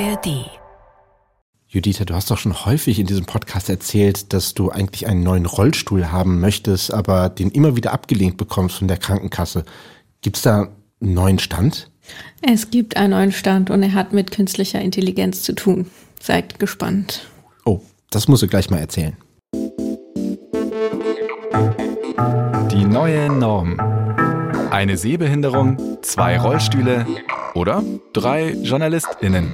ARD. Juditha, du hast doch schon häufig in diesem Podcast erzählt, dass du eigentlich einen neuen Rollstuhl haben möchtest, aber den immer wieder abgelehnt bekommst von der Krankenkasse. Gibt es da einen neuen Stand? Es gibt einen neuen Stand und er hat mit künstlicher Intelligenz zu tun. Seid gespannt. Oh, das musst du gleich mal erzählen. Die neue Norm. Eine Sehbehinderung, zwei Rollstühle oder drei JournalistInnen.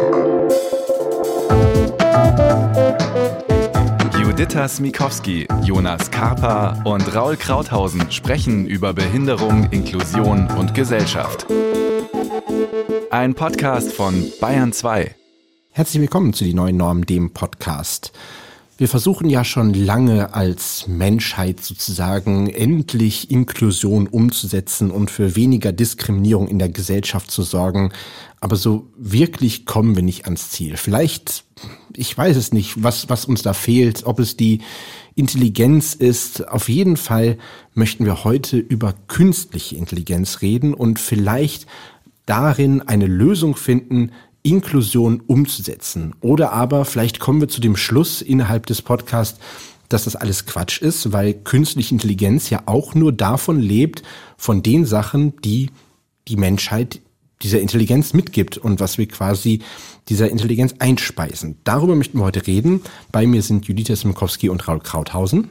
Juditha Smikowski, Jonas Karpa und Raul Krauthausen sprechen über Behinderung, Inklusion und Gesellschaft. Ein Podcast von Bayern 2. Herzlich willkommen zu Die neuen Normen, dem Podcast. Wir versuchen ja schon lange als Menschheit sozusagen endlich Inklusion umzusetzen und für weniger Diskriminierung in der Gesellschaft zu sorgen. Aber so wirklich kommen wir nicht ans Ziel. Vielleicht, ich weiß es nicht, was, was uns da fehlt, ob es die Intelligenz ist. Auf jeden Fall möchten wir heute über künstliche Intelligenz reden und vielleicht darin eine Lösung finden, Inklusion umzusetzen. Oder aber vielleicht kommen wir zu dem Schluss innerhalb des Podcasts, dass das alles Quatsch ist, weil künstliche Intelligenz ja auch nur davon lebt, von den Sachen, die die Menschheit dieser Intelligenz mitgibt und was wir quasi dieser Intelligenz einspeisen. Darüber möchten wir heute reden. Bei mir sind Judith Smikowski und Raul Krauthausen.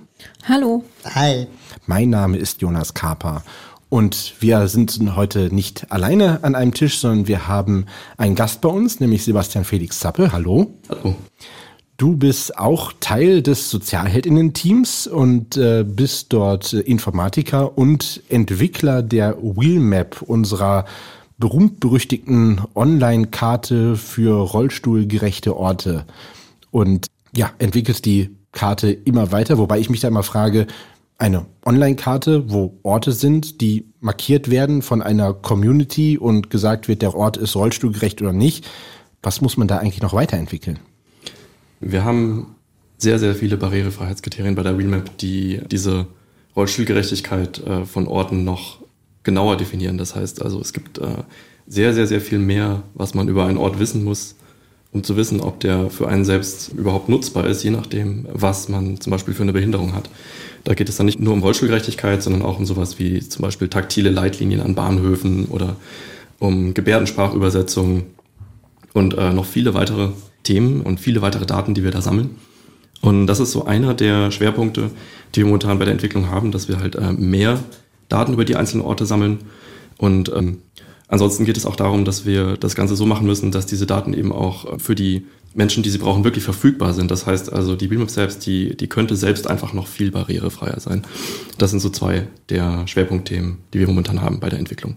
Hallo. Hi. Mein Name ist Jonas Kaper und wir sind heute nicht alleine an einem Tisch, sondern wir haben einen Gast bei uns, nämlich Sebastian Felix Zappe. Hallo. Hallo. Du bist auch Teil des Sozialheldinnen-Teams und äh, bist dort Informatiker und Entwickler der Wheelmap, unserer berühmt-berüchtigten Online-Karte für rollstuhlgerechte Orte. Und ja, entwickelst die Karte immer weiter, wobei ich mich da immer frage, eine Online-Karte, wo Orte sind, die markiert werden von einer Community und gesagt wird, der Ort ist rollstuhlgerecht oder nicht. Was muss man da eigentlich noch weiterentwickeln? Wir haben sehr, sehr viele Barrierefreiheitskriterien bei der Wheelmap, die diese Rollstuhlgerechtigkeit äh, von Orten noch genauer definieren. Das heißt also, es gibt äh, sehr, sehr, sehr viel mehr, was man über einen Ort wissen muss, um zu wissen, ob der für einen selbst überhaupt nutzbar ist, je nachdem, was man zum Beispiel für eine Behinderung hat. Da geht es dann nicht nur um Rollstuhlgerechtigkeit, sondern auch um sowas wie zum Beispiel taktile Leitlinien an Bahnhöfen oder um Gebärdensprachübersetzung und äh, noch viele weitere Themen und viele weitere Daten, die wir da sammeln. Und das ist so einer der Schwerpunkte, die wir momentan bei der Entwicklung haben, dass wir halt äh, mehr Daten über die einzelnen Orte sammeln. Und ähm, ansonsten geht es auch darum, dass wir das Ganze so machen müssen, dass diese Daten eben auch für die Menschen, die sie brauchen, wirklich verfügbar sind. Das heißt also, die Beamap selbst, die, die könnte selbst einfach noch viel barrierefreier sein. Das sind so zwei der Schwerpunktthemen, die wir momentan haben bei der Entwicklung.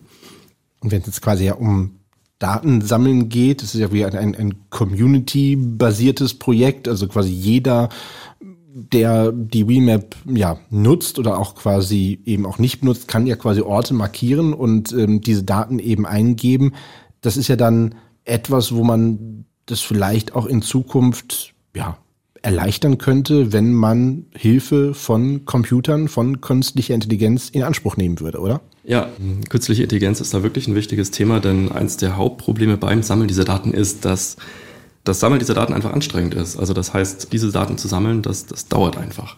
Und wenn es jetzt quasi ja um Datensammeln geht, das ist ja wie ein, ein Community-basiertes Projekt, also quasi jeder, der die WeMap ja nutzt oder auch quasi eben auch nicht benutzt, kann ja quasi Orte markieren und ähm, diese Daten eben eingeben. Das ist ja dann etwas, wo man das vielleicht auch in Zukunft ja, erleichtern könnte, wenn man Hilfe von Computern, von künstlicher Intelligenz in Anspruch nehmen würde, oder? Ja, künstliche Intelligenz ist da wirklich ein wichtiges Thema, denn eins der Hauptprobleme beim Sammeln dieser Daten ist, dass das Sammeln dieser Daten einfach anstrengend ist. Also das heißt, diese Daten zu sammeln, das, das dauert einfach.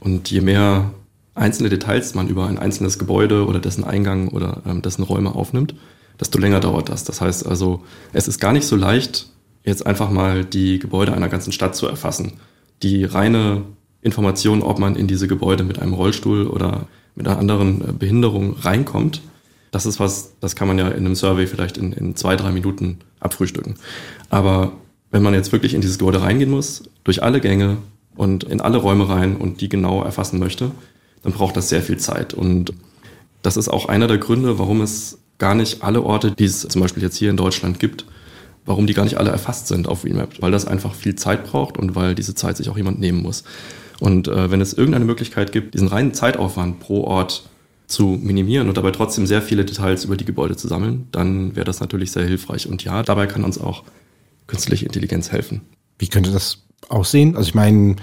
Und je mehr einzelne Details man über ein einzelnes Gebäude oder dessen Eingang oder ähm, dessen Räume aufnimmt, desto länger dauert das. Das heißt also, es ist gar nicht so leicht, jetzt einfach mal die Gebäude einer ganzen Stadt zu erfassen. Die reine Information, ob man in diese Gebäude mit einem Rollstuhl oder mit einer anderen äh, Behinderung reinkommt, das ist was, das kann man ja in einem Survey vielleicht in, in zwei, drei Minuten abfrühstücken. Aber wenn man jetzt wirklich in dieses Gebäude reingehen muss, durch alle Gänge und in alle Räume rein und die genau erfassen möchte, dann braucht das sehr viel Zeit. Und das ist auch einer der Gründe, warum es gar nicht alle Orte, die es zum Beispiel jetzt hier in Deutschland gibt, warum die gar nicht alle erfasst sind auf Remap, weil das einfach viel Zeit braucht und weil diese Zeit sich auch jemand nehmen muss. Und äh, wenn es irgendeine Möglichkeit gibt, diesen reinen Zeitaufwand pro Ort zu minimieren und dabei trotzdem sehr viele Details über die Gebäude zu sammeln, dann wäre das natürlich sehr hilfreich. Und ja, dabei kann uns auch künstliche Intelligenz helfen. Wie könnte das aussehen? Also ich meine,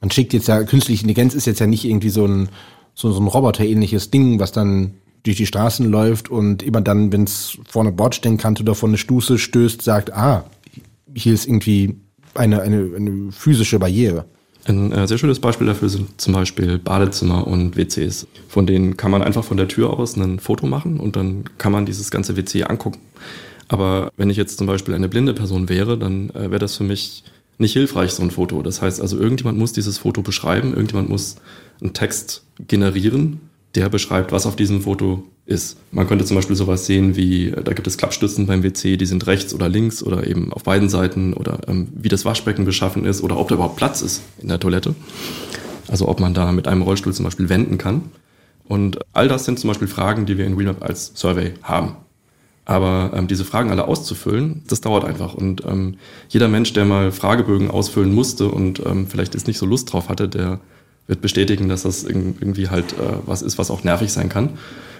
man schickt jetzt ja, künstliche Intelligenz ist jetzt ja nicht irgendwie so ein, so, so ein Roboter-ähnliches Ding, was dann durch die Straßen läuft und immer dann, wenn es vor eine Bordsteinkante oder vor eine Stuße stößt, sagt, ah, hier ist irgendwie eine, eine, eine physische Barriere. Ein äh, sehr schönes Beispiel dafür sind zum Beispiel Badezimmer und WCs. Von denen kann man einfach von der Tür aus ein Foto machen und dann kann man dieses ganze WC angucken. Aber wenn ich jetzt zum Beispiel eine blinde Person wäre, dann äh, wäre das für mich nicht hilfreich, so ein Foto. Das heißt also, irgendjemand muss dieses Foto beschreiben, irgendjemand muss einen Text generieren, der beschreibt, was auf diesem Foto ist. Man könnte zum Beispiel sowas sehen wie, da gibt es Klappstützen beim WC, die sind rechts oder links oder eben auf beiden Seiten oder ähm, wie das Waschbecken beschaffen ist oder ob da überhaupt Platz ist in der Toilette. Also ob man da mit einem Rollstuhl zum Beispiel wenden kann. Und all das sind zum Beispiel Fragen, die wir in Wheelmap als Survey haben. Aber ähm, diese Fragen alle auszufüllen, das dauert einfach. Und ähm, jeder Mensch, der mal Fragebögen ausfüllen musste und ähm, vielleicht jetzt nicht so Lust drauf hatte, der wird bestätigen, dass das irgendwie halt äh, was ist, was auch nervig sein kann.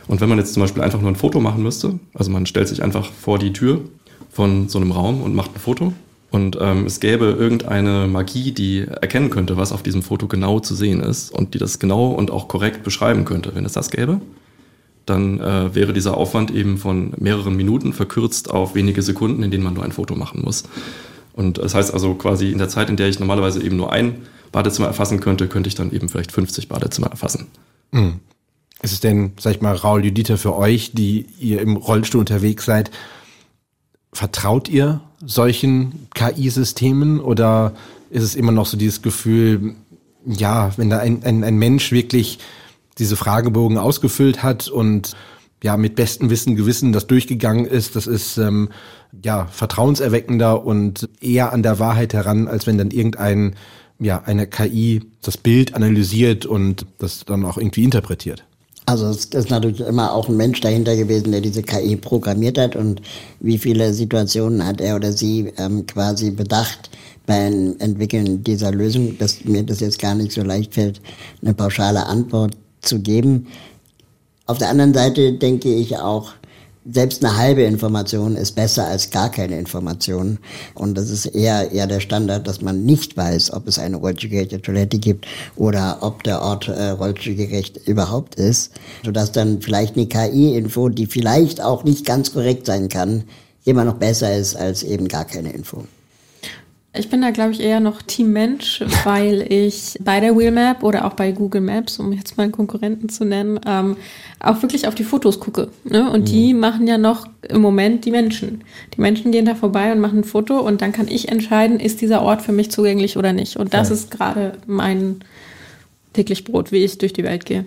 Und wenn man jetzt zum Beispiel einfach nur ein Foto machen müsste, also man stellt sich einfach vor die Tür von so einem Raum und macht ein Foto und ähm, es gäbe irgendeine Magie, die erkennen könnte, was auf diesem Foto genau zu sehen ist und die das genau und auch korrekt beschreiben könnte. Wenn es das gäbe, dann äh, wäre dieser Aufwand eben von mehreren Minuten verkürzt auf wenige Sekunden, in denen man nur ein Foto machen muss. Und das heißt also quasi in der Zeit, in der ich normalerweise eben nur ein Badezimmer erfassen könnte, könnte ich dann eben vielleicht 50 Badezimmer erfassen. Mhm. Ist es denn, sag ich mal, Raul Judita für euch, die ihr im Rollstuhl unterwegs seid, vertraut ihr solchen KI-Systemen oder ist es immer noch so dieses Gefühl, ja, wenn da ein, ein, ein Mensch wirklich diese Fragebogen ausgefüllt hat und ja mit bestem Wissen Gewissen das durchgegangen ist, das ist ähm, ja vertrauenserweckender und eher an der Wahrheit heran, als wenn dann irgendein ja eine KI das Bild analysiert und das dann auch irgendwie interpretiert. Also es ist natürlich immer auch ein Mensch dahinter gewesen, der diese KI programmiert hat und wie viele Situationen hat er oder sie ähm, quasi bedacht beim Entwickeln dieser Lösung, dass mir das jetzt gar nicht so leicht fällt, eine pauschale Antwort zu geben. Auf der anderen Seite denke ich auch, selbst eine halbe Information ist besser als gar keine Information. Und das ist eher, eher der Standard, dass man nicht weiß, ob es eine rollstuhlgerechte Toilette gibt oder ob der Ort äh, rollstuhlgerecht überhaupt ist. Sodass dann vielleicht eine KI-Info, die vielleicht auch nicht ganz korrekt sein kann, immer noch besser ist als eben gar keine Info. Ich bin da, glaube ich, eher noch Team Mensch, weil ich bei der Wheelmap oder auch bei Google Maps, um jetzt mal einen Konkurrenten zu nennen, ähm, auch wirklich auf die Fotos gucke. Ne? Und mhm. die machen ja noch im Moment die Menschen. Die Menschen gehen da vorbei und machen ein Foto und dann kann ich entscheiden, ist dieser Ort für mich zugänglich oder nicht. Und das ja. ist gerade mein täglich Brot, wie ich durch die Welt gehe.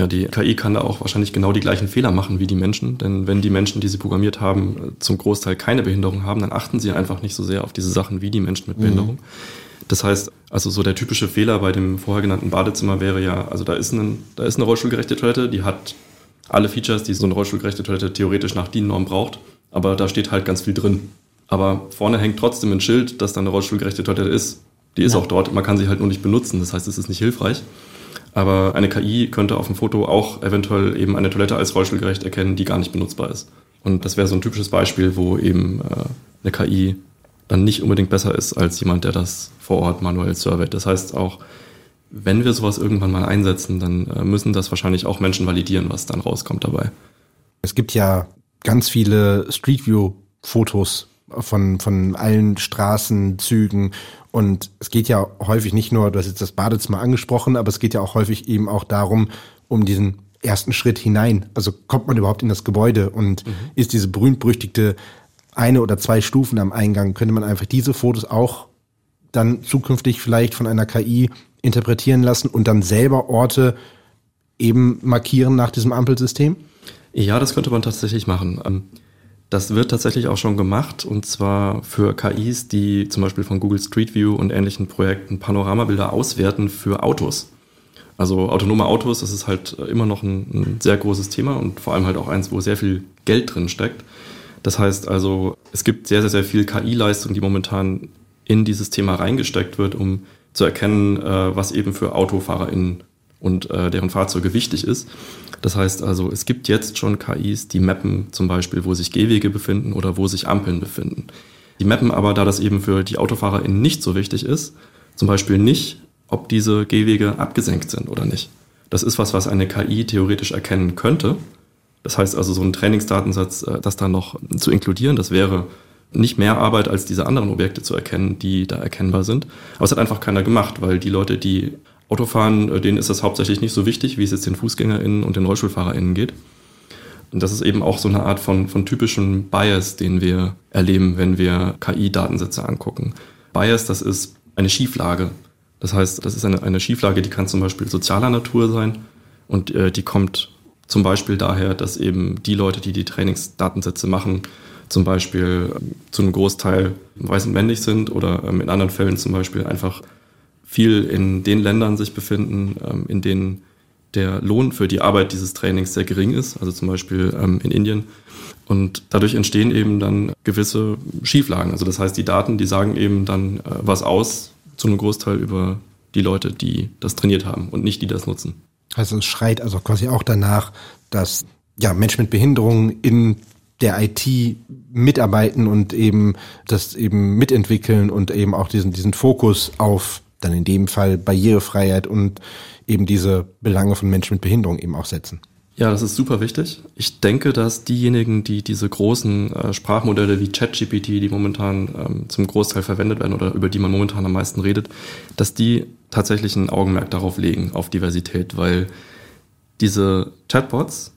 Ja, die KI kann da auch wahrscheinlich genau die gleichen Fehler machen wie die Menschen, denn wenn die Menschen, die sie programmiert haben, zum Großteil keine Behinderung haben, dann achten sie einfach nicht so sehr auf diese Sachen wie die Menschen mit mhm. Behinderung. Mhm. Das heißt, also so der typische Fehler bei dem vorher genannten Badezimmer wäre ja, also da ist, ein, da ist eine rollstuhlgerechte Toilette, die hat alle Features, die so eine rollstuhlgerechte Toilette theoretisch nach DIN-Norm braucht, aber da steht halt ganz viel drin. Aber vorne hängt trotzdem ein Schild, dass da eine rollstuhlgerechte Toilette ist. Die ist ja. auch dort, man kann sie halt nur nicht benutzen, das heißt, es ist nicht hilfreich. Aber eine KI könnte auf dem Foto auch eventuell eben eine Toilette als rollstuhlgerecht erkennen, die gar nicht benutzbar ist. Und das wäre so ein typisches Beispiel, wo eben äh, eine KI dann nicht unbedingt besser ist als jemand, der das vor Ort manuell surveyt. Das heißt auch, wenn wir sowas irgendwann mal einsetzen, dann äh, müssen das wahrscheinlich auch Menschen validieren, was dann rauskommt dabei. Es gibt ja ganz viele Street View Fotos von, von allen Straßen, Zügen. Und es geht ja häufig nicht nur, du hast jetzt das Badezimmer angesprochen, aber es geht ja auch häufig eben auch darum, um diesen ersten Schritt hinein. Also kommt man überhaupt in das Gebäude und mhm. ist diese berühmt-berüchtigte eine oder zwei Stufen am Eingang, könnte man einfach diese Fotos auch dann zukünftig vielleicht von einer KI interpretieren lassen und dann selber Orte eben markieren nach diesem Ampelsystem? Ja, das könnte man tatsächlich machen. Das wird tatsächlich auch schon gemacht und zwar für KIs, die zum Beispiel von Google Street View und ähnlichen Projekten Panoramabilder auswerten für Autos. Also autonome Autos, das ist halt immer noch ein, ein, sehr großes Thema und vor allem halt auch eins, wo sehr viel Geld drin steckt. Das heißt also, es gibt sehr, sehr, sehr viel KI-Leistung, die momentan in dieses Thema reingesteckt wird, um zu erkennen, äh, was eben für AutofahrerInnen und äh, deren Fahrzeuge wichtig ist. Das heißt also, es gibt jetzt schon KIs, die mappen zum Beispiel, wo sich Gehwege befinden oder wo sich Ampeln befinden. Die mappen aber, da das eben für die AutofahrerInnen nicht so wichtig ist, zum Beispiel nicht, ob diese Gehwege abgesenkt sind oder nicht. Das ist was, was eine KI theoretisch erkennen könnte. Das heißt also, so einen Trainingsdatensatz, äh, das da noch zu inkludieren, das wäre nicht mehr Arbeit als diese anderen Objekte zu erkennen, die da erkennbar sind. Aber es hat einfach keiner gemacht, weil die Leute, die Auto fahren, äh, denen ist das hauptsächlich nicht so wichtig, wie es jetzt den FußgängerInnen und den RollstuhlfahrerInnen geht. Und das ist eben auch so eine Art von, von typischen Bias, den wir erleben, wenn wir KI-Datensätze angucken. Bias, das ist eine Schieflage. Das heißt, das ist eine, eine Schieflage, die kann zum Beispiel sozialer Natur sein und äh, die kommt zum Beispiel daher, dass eben die Leute, die die Trainingsdatensätze machen, zum Beispiel ähm, zu einem Großteil weiß und männlich sind oder ähm, in anderen Fällen zum Beispiel einfach viel in den Ländern sich befinden, ähm, in denen der Lohn für die Arbeit dieses Trainings sehr gering ist, also zum Beispiel ähm, in Indien. Und dadurch entstehen eben dann gewisse Schieflagen. Also das heißt, die Daten, die sagen eben dann äh, was aus, zu einem Großteil über die Leute, die das trainiert haben und nicht die das nutzen. Also es schreit also quasi auch danach, dass ja, Menschen mit Behinderungen in der IT mitarbeiten und eben das eben mitentwickeln und eben auch diesen, diesen Fokus auf dann in dem Fall Barrierefreiheit und eben diese Belange von Menschen mit Behinderung eben auch setzen. Ja, das ist super wichtig. Ich denke, dass diejenigen, die diese großen äh, Sprachmodelle wie ChatGPT, die momentan ähm, zum Großteil verwendet werden oder über die man momentan am meisten redet, dass die tatsächlich ein Augenmerk darauf legen, auf Diversität, weil diese Chatbots,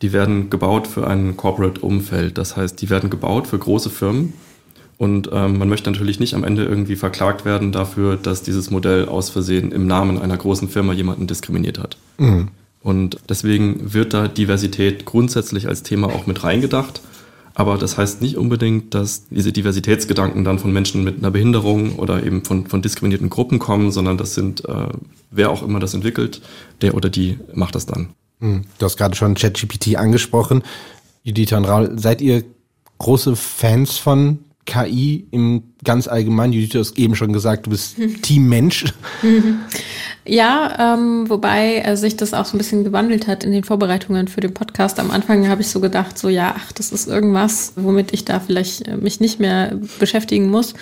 die werden gebaut für ein Corporate-Umfeld. Das heißt, die werden gebaut für große Firmen, und ähm, man möchte natürlich nicht am Ende irgendwie verklagt werden dafür, dass dieses Modell aus Versehen im Namen einer großen Firma jemanden diskriminiert hat. Mhm. Und deswegen wird da Diversität grundsätzlich als Thema auch mit reingedacht. Aber das heißt nicht unbedingt, dass diese Diversitätsgedanken dann von Menschen mit einer Behinderung oder eben von, von diskriminierten Gruppen kommen, sondern das sind, äh, wer auch immer das entwickelt, der oder die macht das dann. Mhm. Du hast gerade schon ChatGPT angesprochen. Judith und Raul, seid ihr große Fans von KI im ganz allgemein? Judith, du hast eben schon gesagt, du bist Team Mensch. Ja, ähm, wobei äh, sich das auch so ein bisschen gewandelt hat in den Vorbereitungen für den Podcast. Am Anfang habe ich so gedacht, so ja, ach, das ist irgendwas, womit ich da vielleicht äh, mich nicht mehr beschäftigen muss.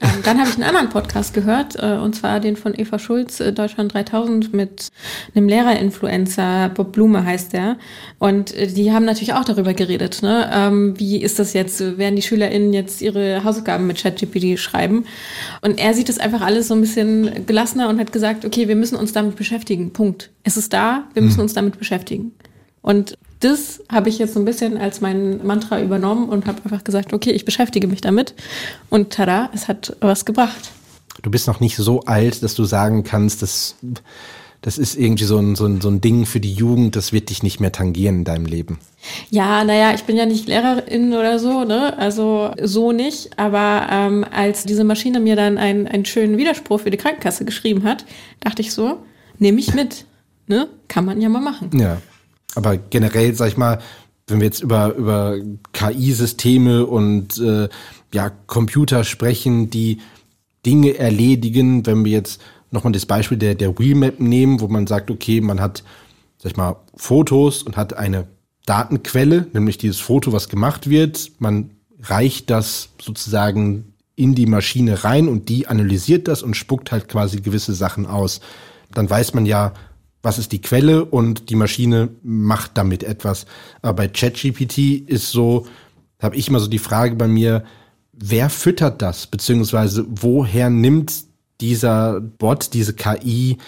Ähm, dann habe ich einen anderen Podcast gehört, äh, und zwar den von Eva Schulz, äh, Deutschland 3000, mit einem Lehrerinfluencer, Bob Blume heißt der. Und äh, die haben natürlich auch darüber geredet, ne? Ähm, wie ist das jetzt, werden die SchülerInnen jetzt ihre Hausaufgaben mit ChatGPT schreiben? Und er sieht das einfach alles so ein bisschen gelassener und hat gesagt, okay, wir müssen müssen uns damit beschäftigen. Punkt. Es ist da, wir müssen mhm. uns damit beschäftigen. Und das habe ich jetzt so ein bisschen als mein Mantra übernommen und habe einfach gesagt, okay, ich beschäftige mich damit. Und tada, es hat was gebracht. Du bist noch nicht so alt, dass du sagen kannst, dass das ist irgendwie so ein, so, ein, so ein Ding für die Jugend, das wird dich nicht mehr tangieren in deinem Leben. Ja, naja, ich bin ja nicht Lehrerin oder so, ne? Also so nicht. Aber ähm, als diese Maschine mir dann einen, einen schönen Widerspruch für die Krankenkasse geschrieben hat, dachte ich so, nehme ich mit. Ne? Kann man ja mal machen. Ja. Aber generell, sag ich mal, wenn wir jetzt über, über KI-Systeme und äh, ja, Computer sprechen, die Dinge erledigen, wenn wir jetzt nochmal das Beispiel der, der Wheelmap nehmen, wo man sagt, okay, man hat, sag ich mal, Fotos und hat eine Datenquelle, nämlich dieses Foto, was gemacht wird. Man reicht das sozusagen in die Maschine rein und die analysiert das und spuckt halt quasi gewisse Sachen aus. Dann weiß man ja, was ist die Quelle und die Maschine macht damit etwas. Aber bei ChatGPT ist so, habe ich immer so die Frage bei mir, wer füttert das? Beziehungsweise woher nimmt dieser Bot, diese KI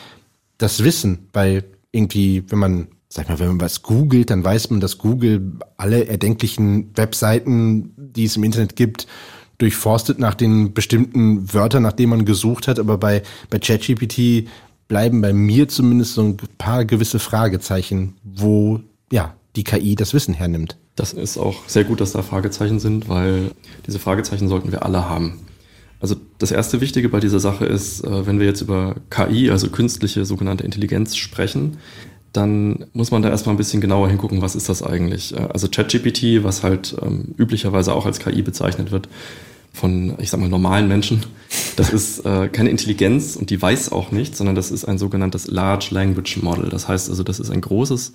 das Wissen, weil irgendwie, wenn man, sag mal, wenn man was googelt, dann weiß man, dass Google alle erdenklichen Webseiten, die es im Internet gibt, durchforstet nach den bestimmten Wörtern, nach denen man gesucht hat. Aber bei, bei ChatGPT bleiben bei mir zumindest so ein paar gewisse Fragezeichen, wo ja die KI das Wissen hernimmt. Das ist auch sehr gut, dass da Fragezeichen sind, weil diese Fragezeichen sollten wir alle haben. Also das erste Wichtige bei dieser Sache ist, äh, wenn wir jetzt über KI, also künstliche sogenannte Intelligenz sprechen, dann muss man da erstmal ein bisschen genauer hingucken, was ist das eigentlich. Äh, also ChatGPT, was halt ähm, üblicherweise auch als KI bezeichnet wird, von, ich sag mal, normalen Menschen. Das ist äh, keine Intelligenz und die weiß auch nicht, sondern das ist ein sogenanntes Large Language Model. Das heißt also, das ist ein großes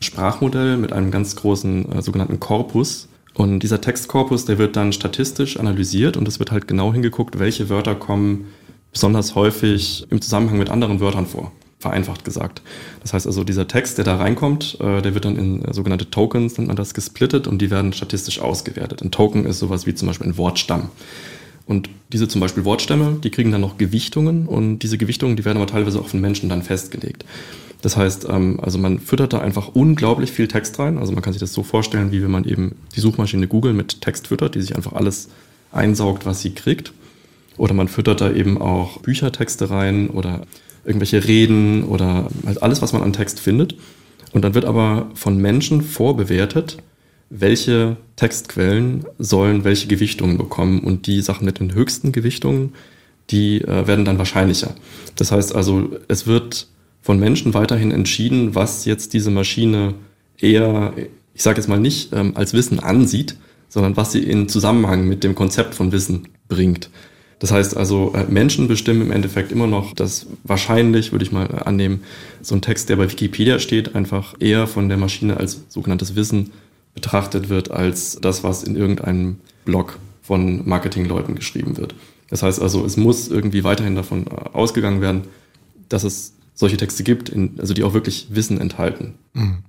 Sprachmodell mit einem ganz großen äh, sogenannten Korpus, und dieser Textkorpus, der wird dann statistisch analysiert und es wird halt genau hingeguckt, welche Wörter kommen besonders häufig im Zusammenhang mit anderen Wörtern vor. vereinfacht gesagt. Das heißt also, dieser Text, der da reinkommt, äh, der wird dann in äh, sogenannte Tokens, nennt man das, gesplittet und die werden statistisch ausgewertet. Ein Token ist sowas wie zum Beispiel ein Wortstamm. Und diese zum Beispiel Wortstämme, die kriegen dann noch Gewichtungen und diese Gewichtungen, die werden aber teilweise auch von Menschen dann festgelegt. Das heißt, ähm, also man füttert da einfach unglaublich viel Text rein. Also man kann sich das so vorstellen, wie wenn man eben die Suchmaschine Google mit Text füttert, die sich einfach alles einsaugt, was sie kriegt. Oder man füttert da eben auch Büchertexte rein oder irgendwelche Reden oder halt alles, was man an Text findet. Und dann wird aber von Menschen vorbewertet, welche Textquellen sollen welche Gewichtungen bekommen. Und die Sachen mit den höchsten Gewichtungen, die äh, werden dann wahrscheinlicher. Das heißt also, es wird von Menschen weiterhin entschieden, was jetzt diese Maschine eher, ich sage jetzt mal nicht ähm, als Wissen ansieht, sondern was sie in Zusammenhang mit dem Konzept von Wissen bringt. Das heißt also, äh, Menschen bestimmen im Endeffekt immer noch, dass wahrscheinlich, würde ich mal annehmen, so ein Text, der bei Wikipedia steht, einfach eher von der Maschine als sogenanntes Wissen betrachtet wird, als das, was in irgendeinem Blog von Marketingleuten geschrieben wird. Das heißt also, es muss irgendwie weiterhin davon äh, ausgegangen werden, dass es solche Texte gibt, in, also die auch wirklich Wissen enthalten. Mhm.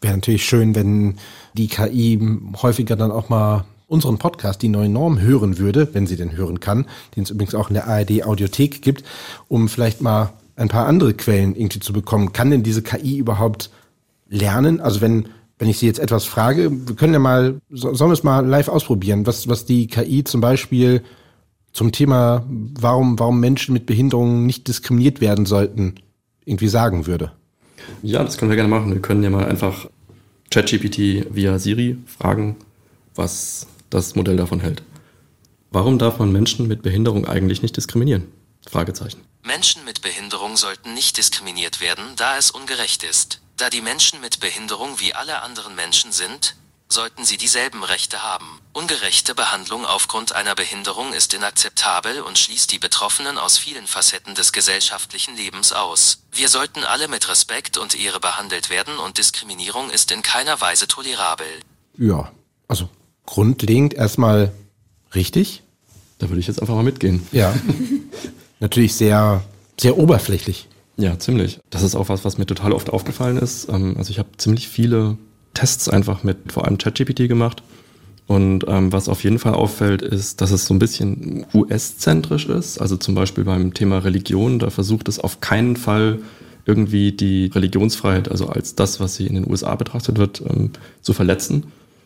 Wäre natürlich schön, wenn die KI häufiger dann auch mal unseren Podcast, die neue Norm, hören würde, wenn sie denn hören kann, den es übrigens auch in der ARD Audiothek gibt, um vielleicht mal ein paar andere Quellen irgendwie zu bekommen. Kann denn diese KI überhaupt lernen? Also wenn, wenn ich sie jetzt etwas frage, wir können ja mal, sollen wir es mal live ausprobieren, was, was die KI zum Beispiel zum Thema, warum, warum Menschen mit Behinderungen nicht diskriminiert werden sollten, irgendwie sagen würde. Ja, das können wir gerne machen. Wir können ja mal einfach ChatGPT via Siri fragen, was das Modell davon hält. Warum darf man Menschen mit Behinderung eigentlich nicht diskriminieren? Fragezeichen. Menschen mit Behinderung sollten nicht diskriminiert werden, da es ungerecht ist. Da die Menschen mit Behinderung wie alle anderen Menschen sind, sollten sie dieselben Rechte haben. Ungerechte Behandlung aufgrund einer Behinderung ist inakzeptabel und schließt die Betroffenen aus vielen Facetten des gesellschaftlichen Lebens aus. Wir sollten alle mit Respekt und Ehre behandelt werden und Diskriminierung ist in keiner Weise tolerabel. Ja, also grundlegend erstmal richtig. Da würde ich jetzt einfach mal mitgehen. Ja. Natürlich sehr, sehr oberflächlich. Ja, ziemlich. Das ist auch was, was mir total oft aufgefallen ist. Ähm, also ich habe ziemlich viele Tests einfach mit vor allem ChatGPT gemacht. Und ähm, was auf jeden Fall auffällt, ist, dass es so ein bisschen US-zentrisch ist. Also zum Beispiel beim Thema Religion, da versucht es auf keinen Fall irgendwie die Religionsfreiheit, also als das, was sie in den USA betrachtet wird, ähm, zu verletzen.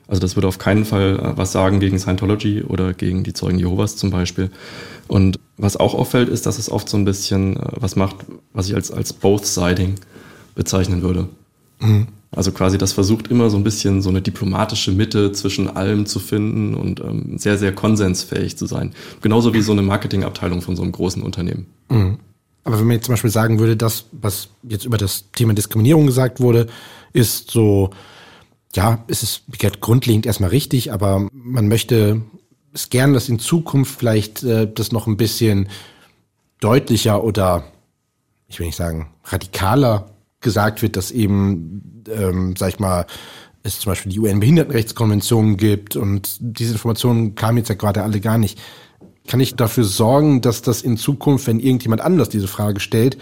Also das würde auf keinen Fall äh, was sagen gegen Scientology oder gegen die Zeugen Jehovas zum Beispiel. Und was auch auffällt, ist, dass es oft so ein bisschen äh, was macht, was ich als, als Both-Siding bezeichnen würde. Mhm. Also quasi das versucht immer so ein bisschen so eine diplomatische Mitte zwischen allem zu finden und ähm, sehr, sehr konsensfähig zu sein. Genauso wie so eine Marketingabteilung von so einem großen Unternehmen. Mhm. Aber wenn man jetzt zum Beispiel sagen würde, das, was jetzt über das Thema Diskriminierung gesagt wurde, ist so, ja, es ist grundlegend erstmal richtig, aber man möchte es gern, dass in Zukunft vielleicht äh, das noch ein bisschen deutlicher oder, ich will nicht sagen, radikaler gesagt wird, dass eben, ähm, sag ich mal, es zum Beispiel die UN-Behindertenrechtskonvention gibt und diese Informationen kamen jetzt ja gerade alle gar nicht. Kann ich dafür sorgen, dass das in Zukunft, wenn irgendjemand anders diese Frage stellt,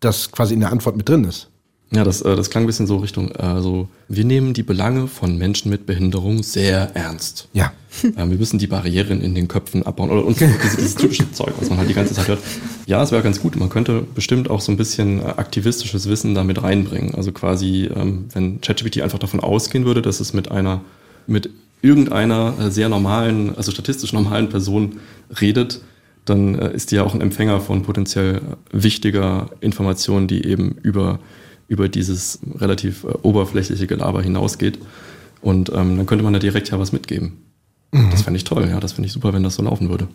das quasi in der Antwort mit drin ist? Ja, das, äh, das klang ein bisschen so Richtung, also wir nehmen die Belange von Menschen mit Behinderung sehr ernst. Ja. Ähm, wir müssen die Barrieren in den Köpfen abbauen oder und dieses, dieses typische Zeug, was man halt die ganze Zeit hört. Ja, es wäre ganz gut. Man könnte bestimmt auch so ein bisschen äh, aktivistisches Wissen damit reinbringen. Also quasi, ähm, wenn ChatGPT einfach davon ausgehen würde, dass es mit einer, mit irgendeiner äh, sehr normalen, also statistisch normalen Person redet, dann ist die ja auch ein Empfänger von potenziell wichtiger Informationen, die eben über über dieses relativ äh, oberflächliche Gelaber hinausgeht. Und ähm, dann könnte man da direkt ja was mitgeben. Mhm. Das fände ich toll, ja, das finde ich super, wenn das so laufen würde.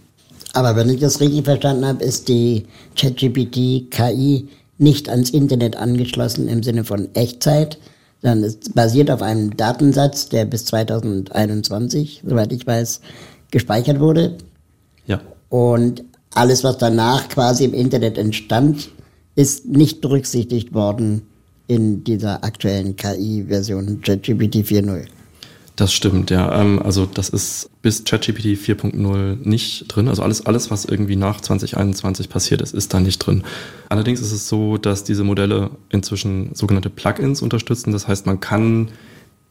Aber wenn ich das richtig verstanden habe, ist die ChatGPT KI nicht ans Internet angeschlossen im Sinne von Echtzeit, sondern es basiert auf einem Datensatz, der bis 2021, soweit ich weiß, gespeichert wurde. Ja. Und alles, was danach quasi im Internet entstand, ist nicht berücksichtigt worden in dieser aktuellen KI-Version ChatGPT 4.0. Das stimmt, ja. Ähm, also das ist bis ChatGPT 4.0 nicht drin. Also alles, alles, was irgendwie nach 2021 passiert ist, ist da nicht drin. Allerdings ist es so, dass diese Modelle inzwischen sogenannte Plugins unterstützen. Das heißt, man kann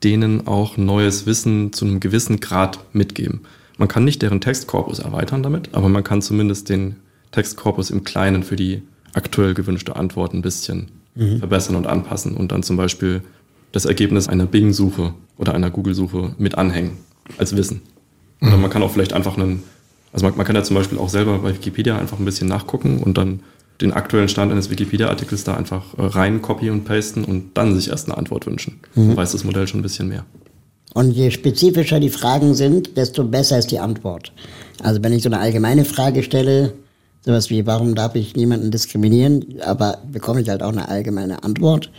denen auch neues Wissen zu einem gewissen Grad mitgeben. Man kann nicht deren Textkorpus erweitern damit, aber man kann zumindest den Textkorpus im Kleinen für die aktuell gewünschte Antwort ein bisschen mhm. verbessern und anpassen und dann zum Beispiel das Ergebnis einer Bing-Suche oder einer Google-Suche mit anhängen als Wissen. Oder man kann auch vielleicht einfach einen, also man, man, kann ja zum Beispiel auch selber bei Wikipedia einfach ein bisschen nachgucken und dann den aktuellen Stand eines Wikipedia-Artikels da einfach äh, rein copy und pasten und dann sich erst eine Antwort wünschen. Mhm. Dann weiß das Modell schon ein bisschen mehr. Und je spezifischer die Fragen sind, desto besser ist die Antwort. Also wenn ich so eine allgemeine Frage stelle, sowas wie, warum darf ich niemanden diskriminieren, aber bekomme ich halt auch eine allgemeine Antwort.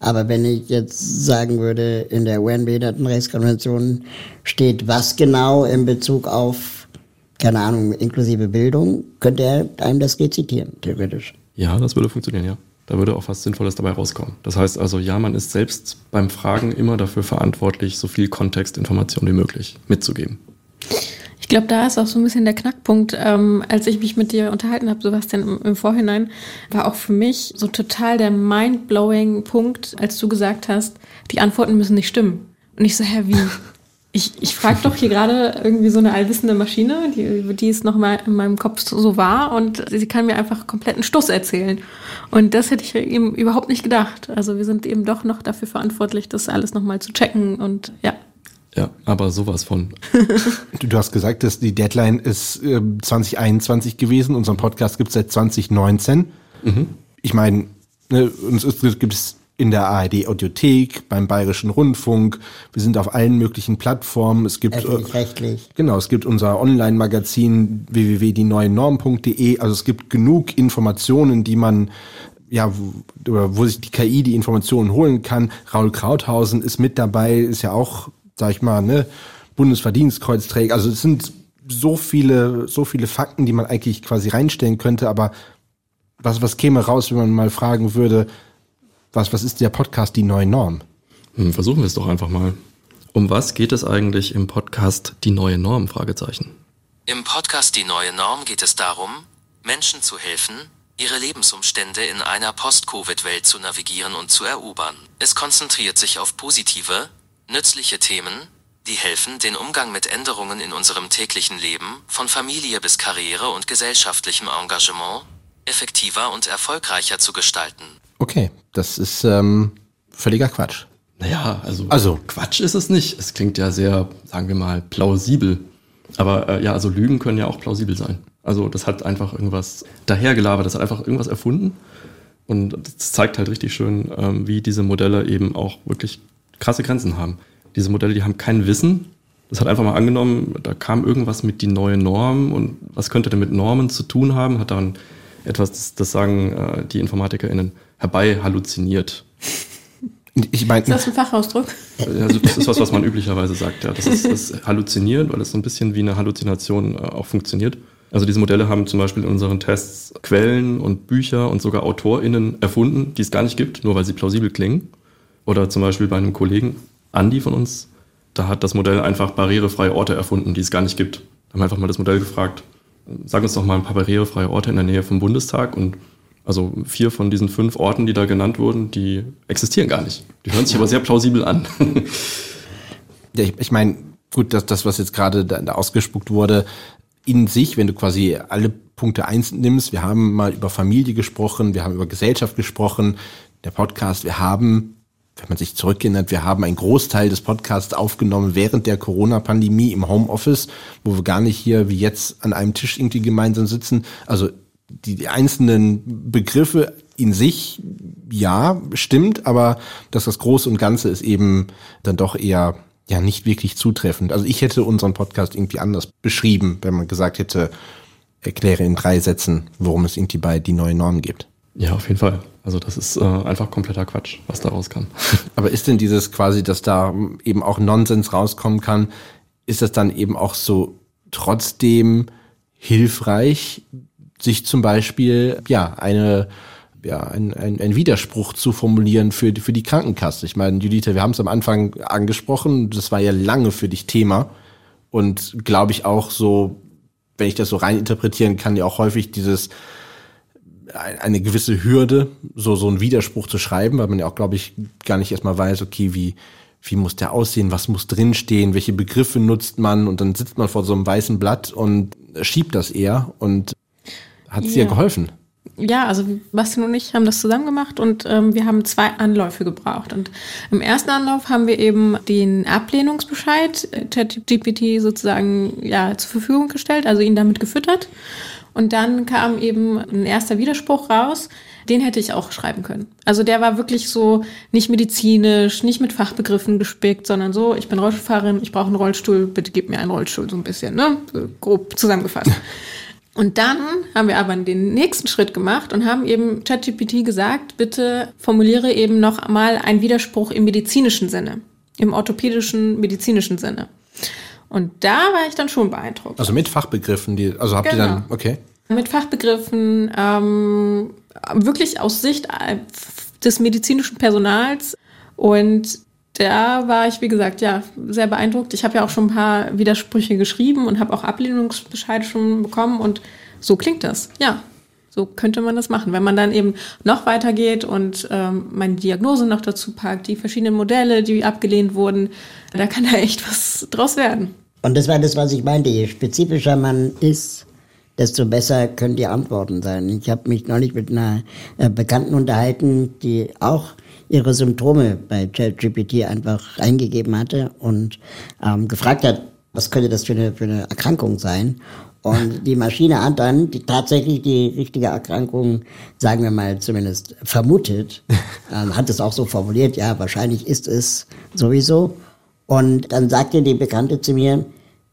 Aber wenn ich jetzt sagen würde, in der UN-Behindertenrechtskonvention steht was genau in Bezug auf, keine Ahnung, inklusive Bildung, könnte er einem das rezitieren, theoretisch. Ja, das würde funktionieren, ja. Da würde auch was Sinnvolles dabei rauskommen. Das heißt also, ja, man ist selbst beim Fragen immer dafür verantwortlich, so viel Kontextinformation wie möglich mitzugeben. Ich glaube, da ist auch so ein bisschen der Knackpunkt. Ähm, als ich mich mit dir unterhalten habe, Sebastian, im, im Vorhinein, war auch für mich so total der mind-blowing Punkt, als du gesagt hast, die Antworten müssen nicht stimmen. Und ich so, hä, wie? Ich, ich frage doch hier gerade irgendwie so eine allwissende Maschine, die, die es noch mal in meinem Kopf so war und sie kann mir einfach kompletten Stuss erzählen. Und das hätte ich eben überhaupt nicht gedacht. Also wir sind eben doch noch dafür verantwortlich, das alles nochmal zu checken und ja, ja, aber sowas von. du, du, hast gesagt, dass die Deadline ist äh, 2021 gewesen. Unseren Podcast gibt es seit 2019. Mhm. Ich meine, ne, uns gibt es in der ARD Audiothek, beim Bayerischen Rundfunk. Wir sind auf allen möglichen Plattformen. Es gibt rechtlich. Äh, genau, es gibt unser Online-Magazin www.dieneuenorm.de. Also es gibt genug Informationen, die man ja, wo, oder wo sich die KI die Informationen holen kann. Raul Krauthausen ist mit dabei, ist ja auch sag ich mal, ne, Bundesverdienstkreuzträger. Also es sind so viele, so viele Fakten, die man eigentlich quasi reinstellen könnte, aber was, was käme raus, wenn man mal fragen würde, was, was ist der Podcast die neue Norm? Hm, versuchen wir es doch einfach mal. Um was geht es eigentlich im Podcast Die neue Norm? Fragezeichen. Im Podcast Die neue Norm geht es darum, Menschen zu helfen, ihre Lebensumstände in einer Post-Covid-Welt zu navigieren und zu erobern. Es konzentriert sich auf positive, Nützliche Themen, die helfen, den Umgang mit Änderungen in unserem täglichen Leben, von Familie bis Karriere und gesellschaftlichem Engagement, effektiver und erfolgreicher zu gestalten. Okay, das ist ähm, völliger Quatsch. Naja, also, also Quatsch ist es nicht. Es klingt ja sehr, sagen wir mal, plausibel. Aber äh, ja, also Lügen können ja auch plausibel sein. Also das hat einfach irgendwas dahergelabert, das hat einfach irgendwas erfunden. Und das zeigt halt richtig schön, ähm, wie diese Modelle eben auch wirklich krasse Grenzen haben. Diese Modelle, die haben kein Wissen. Das hat einfach mal angenommen, da kam irgendwas mit die neue Norm und was könnte denn mit Normen zu tun haben, hat dann etwas, das, das sagen äh, die InformatikerInnen, herbei halluziniert. Ich mein, ist das ein Fachausdruck? Also das ist was, was man üblicherweise sagt. Ja. Das ist das Halluzinieren, weil es so ein bisschen wie eine Halluzination äh, auch funktioniert. Also diese Modelle haben zum Beispiel in unseren Tests Quellen und Bücher und sogar AutorInnen erfunden, die es gar nicht gibt, nur weil sie plausibel klingen. Oder zum Beispiel bei einem Kollegen, Andi von uns, da hat das Modell einfach barrierefreie Orte erfunden, die es gar nicht gibt. Da haben einfach mal das Modell gefragt, sag uns doch mal ein paar barrierefreie Orte in der Nähe vom Bundestag und also vier von diesen fünf Orten, die da genannt wurden, die existieren gar nicht. Die hören sich aber sehr plausibel an. ja, ich, ich meine, gut, dass das, was jetzt gerade da, da ausgespuckt wurde, in sich, wenn du quasi alle Punkte eins nimmst, wir haben mal über Familie gesprochen, wir haben über Gesellschaft gesprochen, der Podcast, wir haben wenn man sich zurückerinnert, wir haben einen Großteil des Podcasts aufgenommen während der Corona-Pandemie im Homeoffice, wo wir gar nicht hier wie jetzt an einem Tisch irgendwie gemeinsam sitzen. Also die, die einzelnen Begriffe in sich, ja, stimmt, aber dass das Große und Ganze ist eben dann doch eher ja nicht wirklich zutreffend. Also ich hätte unseren Podcast irgendwie anders beschrieben, wenn man gesagt hätte, erkläre in drei Sätzen, worum es irgendwie bei die neue Norm gibt. Ja, auf jeden Fall. Also das ist äh, einfach kompletter Quatsch, was da rauskam. Aber ist denn dieses quasi, dass da eben auch Nonsens rauskommen kann, ist das dann eben auch so trotzdem hilfreich, sich zum Beispiel ja eine ja, ein, ein, ein Widerspruch zu formulieren für, für die Krankenkasse. Ich meine, Judith, wir haben es am Anfang angesprochen, das war ja lange für dich Thema und glaube ich auch so, wenn ich das so rein interpretieren kann, ja auch häufig dieses eine gewisse Hürde, so so einen Widerspruch zu schreiben, weil man ja auch, glaube ich, gar nicht erstmal weiß, okay, wie wie muss der aussehen, was muss drinstehen, welche Begriffe nutzt man und dann sitzt man vor so einem weißen Blatt und schiebt das eher und hat es ja. dir geholfen? Ja, also Bastian und ich haben das zusammen gemacht und ähm, wir haben zwei Anläufe gebraucht. Und im ersten Anlauf haben wir eben den Ablehnungsbescheid äh, ChatGPT sozusagen ja zur Verfügung gestellt, also ihn damit gefüttert. Und dann kam eben ein erster Widerspruch raus, den hätte ich auch schreiben können. Also der war wirklich so nicht medizinisch, nicht mit Fachbegriffen gespickt, sondern so, ich bin Rollstuhlfahrerin, ich brauche einen Rollstuhl, bitte gib mir einen Rollstuhl, so ein bisschen, ne? So grob zusammengefasst. Und dann haben wir aber den nächsten Schritt gemacht und haben eben ChatGPT gesagt, bitte formuliere eben noch mal einen Widerspruch im medizinischen Sinne, im orthopädischen medizinischen Sinne. Und da war ich dann schon beeindruckt. Also mit Fachbegriffen, die, also habt genau. ihr dann, okay. Mit Fachbegriffen, ähm, wirklich aus Sicht äh, des medizinischen Personals. Und da war ich, wie gesagt, ja, sehr beeindruckt. Ich habe ja auch schon ein paar Widersprüche geschrieben und habe auch Ablehnungsbescheide schon bekommen. Und so klingt das, ja. So könnte man das machen. Wenn man dann eben noch weitergeht und ähm, meine Diagnose noch dazu packt, die verschiedenen Modelle, die abgelehnt wurden, da kann da echt was draus werden. Und das war das, was ich meinte. Je spezifischer man ist, desto besser können die Antworten sein. Ich habe mich neulich mit einer äh, Bekannten unterhalten, die auch ihre Symptome bei ChatGPT einfach eingegeben hatte und ähm, gefragt hat, was könnte das für eine, für eine Erkrankung sein? Und die Maschine hat dann die, tatsächlich die richtige Erkrankung, sagen wir mal zumindest vermutet, ähm, hat es auch so formuliert, ja, wahrscheinlich ist es sowieso. Und dann sagte die Bekannte zu mir,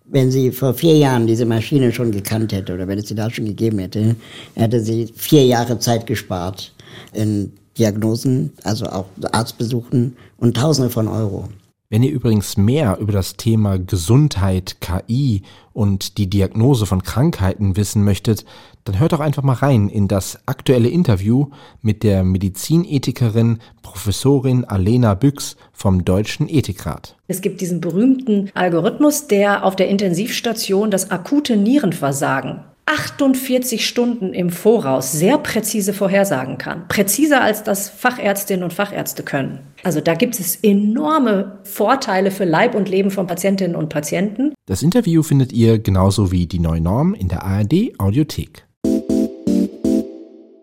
wenn sie vor vier Jahren diese Maschine schon gekannt hätte oder wenn es sie da schon gegeben hätte, hätte sie vier Jahre Zeit gespart in Diagnosen, also auch Arztbesuchen und Tausende von Euro. Wenn ihr übrigens mehr über das Thema Gesundheit, KI und die Diagnose von Krankheiten wissen möchtet, dann hört doch einfach mal rein in das aktuelle Interview mit der Medizinethikerin Professorin Alena Büchs vom Deutschen Ethikrat. Es gibt diesen berühmten Algorithmus, der auf der Intensivstation das akute Nierenversagen 48 Stunden im Voraus sehr präzise vorhersagen kann. Präziser als das Fachärztinnen und Fachärzte können. Also da gibt es enorme Vorteile für Leib und Leben von Patientinnen und Patienten. Das Interview findet ihr genauso wie die neue Norm in der ARD Audiothek.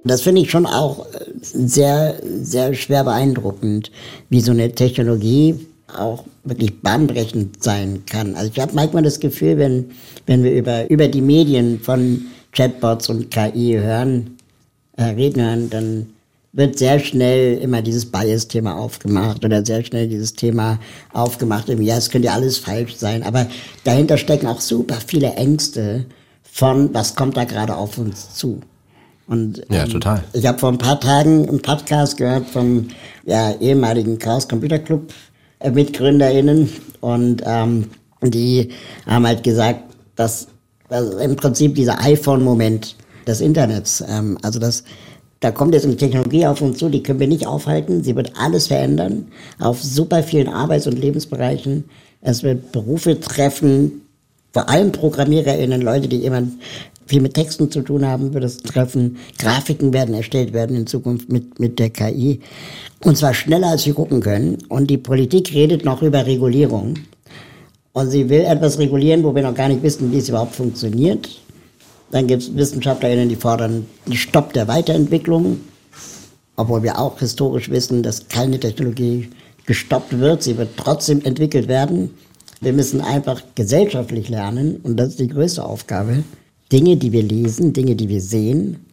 Das finde ich schon auch äh, sehr, sehr schwer beeindruckend, wie so eine Technologie auch wirklich bahnbrechend sein kann. Also ich habe manchmal das Gefühl, wenn, wenn wir über, über die Medien von Chatbots und KI hören, äh, reden hören, dann wird sehr schnell immer dieses Bias-Thema aufgemacht oder sehr schnell dieses Thema aufgemacht, ja, es könnte ja alles falsch sein, aber dahinter stecken auch super viele Ängste von, was kommt da gerade auf uns zu. Und, ja, ähm, total. Ich habe vor ein paar Tagen einen Podcast gehört vom ja, ehemaligen Chaos Computer Club äh, MitgründerInnen und ähm, die haben halt gesagt, dass, dass im Prinzip dieser iPhone-Moment des Internets, ähm, also das, da kommt jetzt eine Technologie auf uns zu, die können wir nicht aufhalten. Sie wird alles verändern auf super vielen Arbeits- und Lebensbereichen. Es wird Berufe treffen, vor allem ProgrammiererInnen, Leute, die jemand viel mit Texten zu tun haben, wird es treffen. Grafiken werden erstellt werden in Zukunft mit, mit der KI. Und zwar schneller, als wir gucken können. Und die Politik redet noch über Regulierung. Und sie will etwas regulieren, wo wir noch gar nicht wissen, wie es überhaupt funktioniert. Dann gibt es WissenschaftlerInnen, die fordern einen Stopp der Weiterentwicklung. Obwohl wir auch historisch wissen, dass keine Technologie gestoppt wird. Sie wird trotzdem entwickelt werden. Wir müssen einfach gesellschaftlich lernen. Und das ist die größte Aufgabe Dinge, die wir lesen, Dinge, die wir sehen,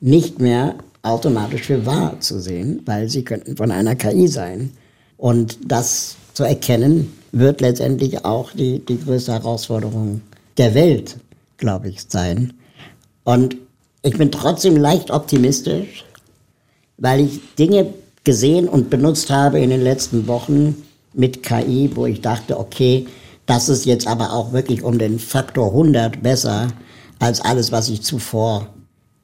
nicht mehr automatisch für wahr zu sehen, weil sie könnten von einer KI sein. Und das zu erkennen, wird letztendlich auch die, die größte Herausforderung der Welt, glaube ich, sein. Und ich bin trotzdem leicht optimistisch, weil ich Dinge gesehen und benutzt habe in den letzten Wochen mit KI, wo ich dachte, okay, das ist jetzt aber auch wirklich um den Faktor 100 besser als alles, was ich zuvor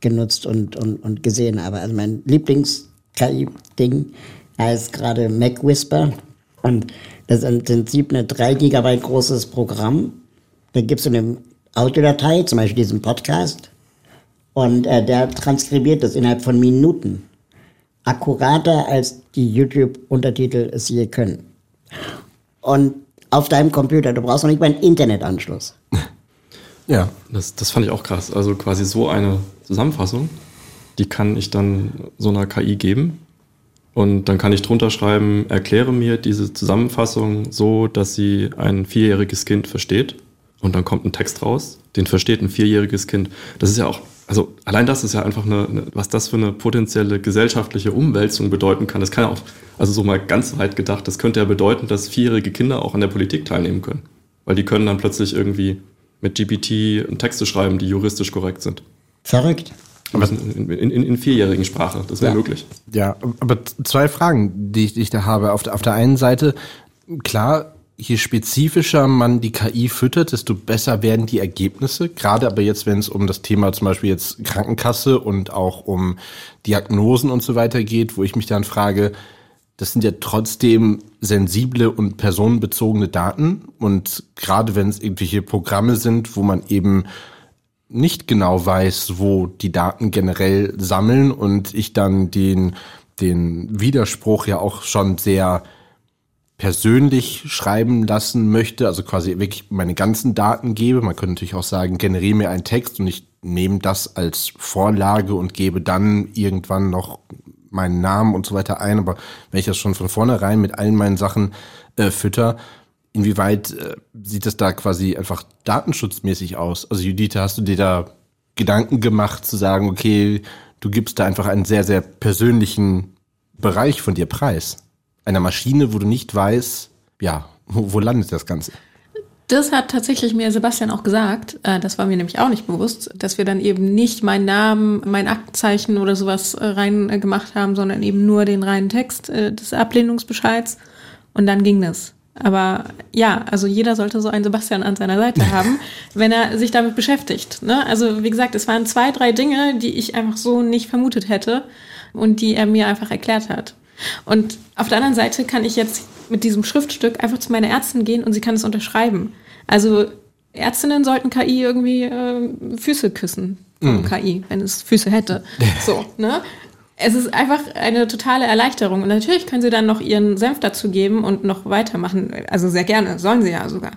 genutzt und, und, und gesehen habe. Also mein Lieblings-KI-Ding heißt gerade Mac Whisper. Und das ist im Prinzip ein 3 Gigabyte großes Programm. Da gibst du eine Audiodatei, zum Beispiel diesen Podcast. Und äh, der transkribiert das innerhalb von Minuten. Akkurater als die YouTube-Untertitel es je können. Und auf deinem Computer, du brauchst noch nicht mal einen Internetanschluss. Ja. Das, das fand ich auch krass. Also quasi so eine Zusammenfassung, die kann ich dann so einer KI geben. Und dann kann ich drunter schreiben, erkläre mir diese Zusammenfassung so, dass sie ein vierjähriges Kind versteht. Und dann kommt ein Text raus, den versteht ein vierjähriges Kind. Das ist ja auch, also allein das ist ja einfach eine, eine was das für eine potenzielle gesellschaftliche Umwälzung bedeuten kann. Das kann ja auch, also so mal ganz weit gedacht, das könnte ja bedeuten, dass vierjährige Kinder auch an der Politik teilnehmen können. Weil die können dann plötzlich irgendwie mit GPT Texte schreiben, die juristisch korrekt sind. Verrückt. Aber in, in, in, in vierjährigen Sprache, das wäre ja. möglich. Ja, aber zwei Fragen, die ich, die ich da habe. Auf der, auf der einen Seite, klar, je spezifischer man die KI füttert, desto besser werden die Ergebnisse. Gerade aber jetzt, wenn es um das Thema zum Beispiel jetzt Krankenkasse und auch um Diagnosen und so weiter geht, wo ich mich dann frage, das sind ja trotzdem sensible und personenbezogene Daten. Und gerade wenn es irgendwelche Programme sind, wo man eben nicht genau weiß, wo die Daten generell sammeln und ich dann den, den Widerspruch ja auch schon sehr persönlich schreiben lassen möchte, also quasi wirklich meine ganzen Daten gebe. Man könnte natürlich auch sagen, generiere mir einen Text und ich nehme das als Vorlage und gebe dann irgendwann noch meinen Namen und so weiter ein. Aber wenn ich das schon von vornherein mit allen meinen Sachen äh, fütter, inwieweit äh, sieht das da quasi einfach datenschutzmäßig aus? Also Judith, hast du dir da Gedanken gemacht zu sagen, okay, du gibst da einfach einen sehr, sehr persönlichen Bereich von dir preis? Einer Maschine, wo du nicht weißt, ja, wo, wo landet das Ganze? Das hat tatsächlich mir Sebastian auch gesagt. Äh, das war mir nämlich auch nicht bewusst, dass wir dann eben nicht meinen Namen, mein Aktenzeichen oder sowas äh, rein äh, gemacht haben, sondern eben nur den reinen Text des Ablehnungsbescheids. Und dann ging das. Aber ja, also jeder sollte so einen Sebastian an seiner Seite haben, wenn er sich damit beschäftigt. Ne? Also wie gesagt, es waren zwei, drei Dinge, die ich einfach so nicht vermutet hätte und die er mir einfach erklärt hat. Und auf der anderen Seite kann ich jetzt mit diesem Schriftstück einfach zu meiner Ärztin gehen und sie kann es unterschreiben. Also Ärztinnen sollten KI irgendwie äh, Füße küssen mm. KI, wenn es Füße hätte. So, ne? Es ist einfach eine totale Erleichterung. Und natürlich können sie dann noch ihren Senf dazu geben und noch weitermachen. Also sehr gerne, sollen sie ja sogar.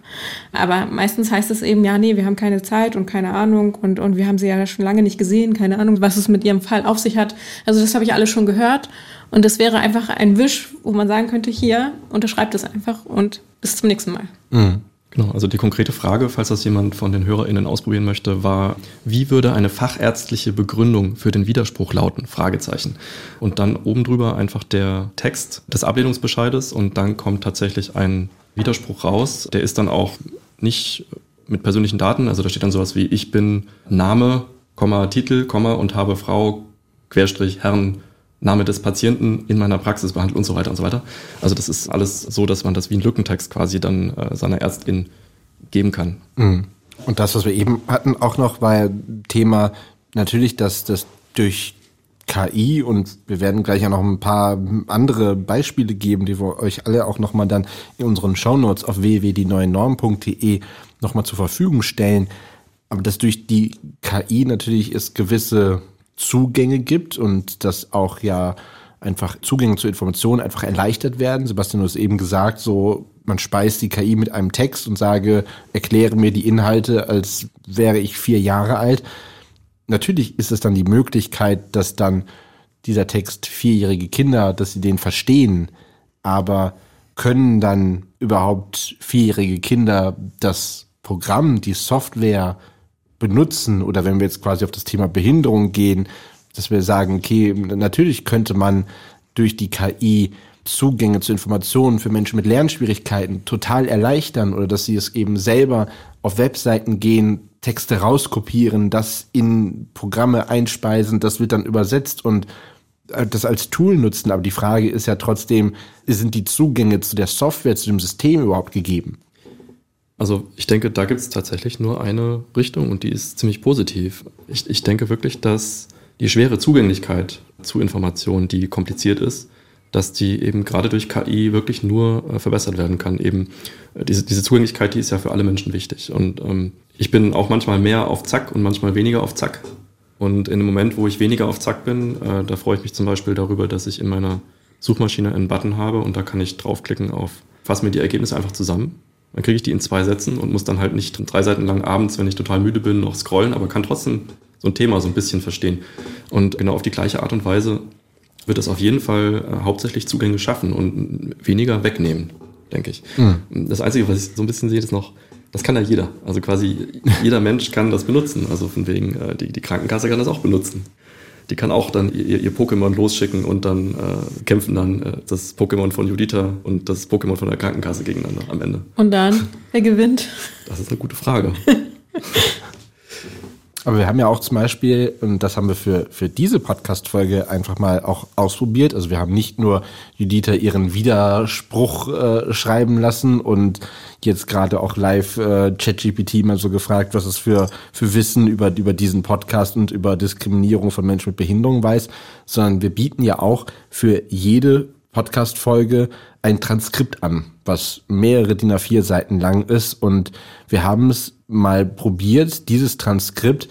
Aber meistens heißt es eben, ja, nee, wir haben keine Zeit und keine Ahnung und, und wir haben sie ja schon lange nicht gesehen, keine Ahnung, was es mit ihrem Fall auf sich hat. Also das habe ich alles schon gehört. Und das wäre einfach ein Wisch, wo man sagen könnte, hier, unterschreibt es einfach und bis zum nächsten Mal. Mhm. Genau, also die konkrete Frage, falls das jemand von den HörerInnen ausprobieren möchte, war, wie würde eine fachärztliche Begründung für den Widerspruch lauten? Fragezeichen. Und dann oben drüber einfach der Text des Ablehnungsbescheides und dann kommt tatsächlich ein Widerspruch raus. Der ist dann auch nicht mit persönlichen Daten, also da steht dann sowas wie, ich bin Name, Komma, Titel, Komma und habe Frau, Querstrich, Herrn, Name des Patienten in meiner Praxis behandelt und so weiter und so weiter. Also das ist alles so, dass man das wie ein Lückentext quasi dann äh, seiner Ärztin geben kann. Mhm. Und das, was wir eben hatten, auch noch war Thema natürlich, dass das durch KI und wir werden gleich ja noch ein paar andere Beispiele geben, die wir euch alle auch nochmal dann in unseren Shownotes auf www.dieneuenorm.de nochmal zur Verfügung stellen. Aber dass durch die KI natürlich es gewisse Zugänge gibt und dass auch ja einfach Zugänge zu Informationen einfach erleichtert werden. Sebastian, du hast eben gesagt, so man speist die KI mit einem Text und sage, erkläre mir die Inhalte, als wäre ich vier Jahre alt. Natürlich ist es dann die Möglichkeit, dass dann dieser Text vierjährige Kinder, dass sie den verstehen, aber können dann überhaupt vierjährige Kinder das Programm, die Software benutzen oder wenn wir jetzt quasi auf das Thema Behinderung gehen, dass wir sagen, okay, natürlich könnte man durch die KI Zugänge zu Informationen für Menschen mit Lernschwierigkeiten total erleichtern oder dass sie es eben selber auf Webseiten gehen, Texte rauskopieren, das in Programme einspeisen, das wird dann übersetzt und äh, das als Tool nutzen. Aber die Frage ist ja trotzdem, sind die Zugänge zu der Software, zu dem System überhaupt gegeben? Also ich denke, da gibt es tatsächlich nur eine Richtung und die ist ziemlich positiv. Ich, ich denke wirklich, dass die schwere Zugänglichkeit zu Informationen, die kompliziert ist, dass die eben gerade durch KI wirklich nur äh, verbessert werden kann. Eben äh, diese, diese Zugänglichkeit, die ist ja für alle Menschen wichtig. Und ähm, ich bin auch manchmal mehr auf Zack und manchmal weniger auf Zack. Und in dem Moment, wo ich weniger auf Zack bin, äh, da freue ich mich zum Beispiel darüber, dass ich in meiner Suchmaschine einen Button habe und da kann ich draufklicken auf, fass mir die Ergebnisse einfach zusammen dann kriege ich die in zwei Sätzen und muss dann halt nicht drei Seiten lang abends, wenn ich total müde bin, noch scrollen, aber kann trotzdem so ein Thema so ein bisschen verstehen. Und genau auf die gleiche Art und Weise wird es auf jeden Fall äh, hauptsächlich Zugänge schaffen und weniger wegnehmen, denke ich. Mhm. Das Einzige, was ich so ein bisschen sehe, ist noch, das kann ja jeder. Also quasi jeder Mensch kann das benutzen. Also von wegen, äh, die, die Krankenkasse kann das auch benutzen die kann auch dann ihr, ihr Pokémon losschicken und dann äh, kämpfen dann äh, das Pokémon von Judita und das Pokémon von der Krankenkasse gegeneinander am Ende. Und dann, wer gewinnt? Das ist eine gute Frage. Aber wir haben ja auch zum Beispiel, und das haben wir für, für diese Podcast-Folge einfach mal auch ausprobiert. Also wir haben nicht nur Judita ihren Widerspruch äh, schreiben lassen und jetzt gerade auch live äh, ChatGPT mal so gefragt, was es für, für Wissen über, über diesen Podcast und über Diskriminierung von Menschen mit Behinderung weiß, sondern wir bieten ja auch für jede Podcast-Folge ein Transkript an, was mehrere DIN A4 Seiten lang ist. Und wir haben es mal probiert, dieses Transkript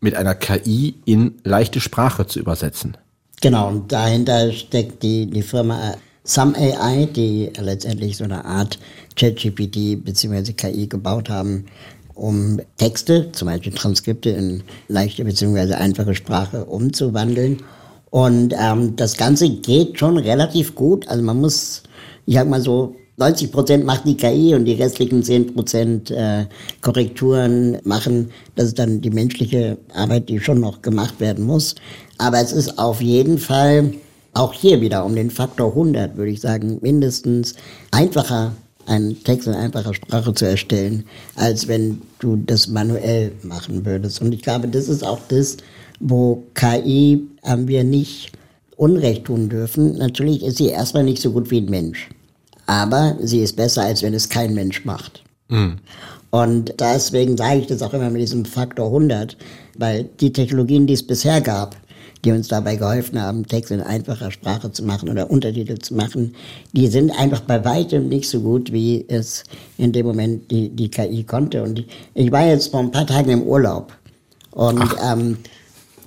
mit einer KI in leichte Sprache zu übersetzen. Genau, und dahinter steckt die, die Firma Some AI, die letztendlich so eine Art ChatGPT bzw. KI gebaut haben, um Texte, zum Beispiel Transkripte in leichte bzw. einfache Sprache umzuwandeln. Und ähm, das Ganze geht schon relativ gut. Also man muss, ich sag mal so, 90 Prozent macht die KI und die restlichen 10 Prozent äh, Korrekturen machen. Das ist dann die menschliche Arbeit, die schon noch gemacht werden muss. Aber es ist auf jeden Fall auch hier wieder um den Faktor 100, würde ich sagen, mindestens einfacher, einen Text in einfacher Sprache zu erstellen, als wenn du das manuell machen würdest. Und ich glaube, das ist auch das, wo KI haben wir nicht Unrecht tun dürfen. Natürlich ist sie erstmal nicht so gut wie ein Mensch. Aber sie ist besser, als wenn es kein Mensch macht. Mhm. Und deswegen sage ich das auch immer mit diesem Faktor 100, weil die Technologien, die es bisher gab, die uns dabei geholfen haben, Texte in einfacher Sprache zu machen oder Untertitel zu machen, die sind einfach bei weitem nicht so gut, wie es in dem Moment die, die KI konnte. Und ich war jetzt vor ein paar Tagen im Urlaub. Und ähm,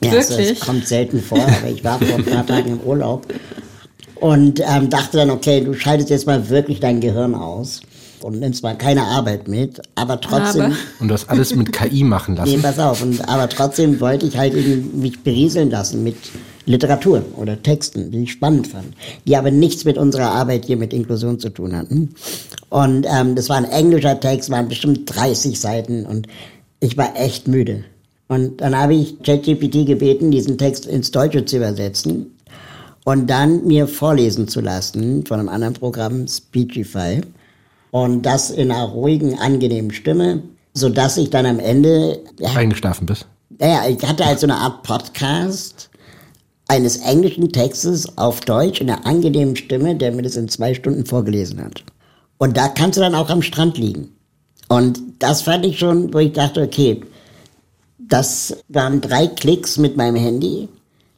ja, also, es kommt selten vor, aber ich war vor ein paar Tagen im Urlaub und ähm, dachte dann, okay, du schaltest jetzt mal wirklich dein Gehirn aus und nimmst mal keine Arbeit mit, aber trotzdem. Aber. Und das alles mit KI machen lassen. Nee, pass auf. Und, aber trotzdem wollte ich halt mich berieseln lassen mit Literatur oder Texten, die ich spannend fand, die aber nichts mit unserer Arbeit hier mit Inklusion zu tun hatten. Und ähm, das war ein englischer Text, waren bestimmt 30 Seiten und ich war echt müde. Und dann habe ich ChatGPT gebeten, diesen Text ins Deutsche zu übersetzen und dann mir vorlesen zu lassen von einem anderen Programm, Speechify. Und das in einer ruhigen, angenehmen Stimme, sodass ich dann am Ende... Ja, Eingeschlafen bist? Naja, ich hatte halt so eine Art Podcast eines englischen Textes auf Deutsch in einer angenehmen Stimme, der mir das in zwei Stunden vorgelesen hat. Und da kannst du dann auch am Strand liegen. Und das fand ich schon, wo ich dachte, okay, das waren drei Klicks mit meinem Handy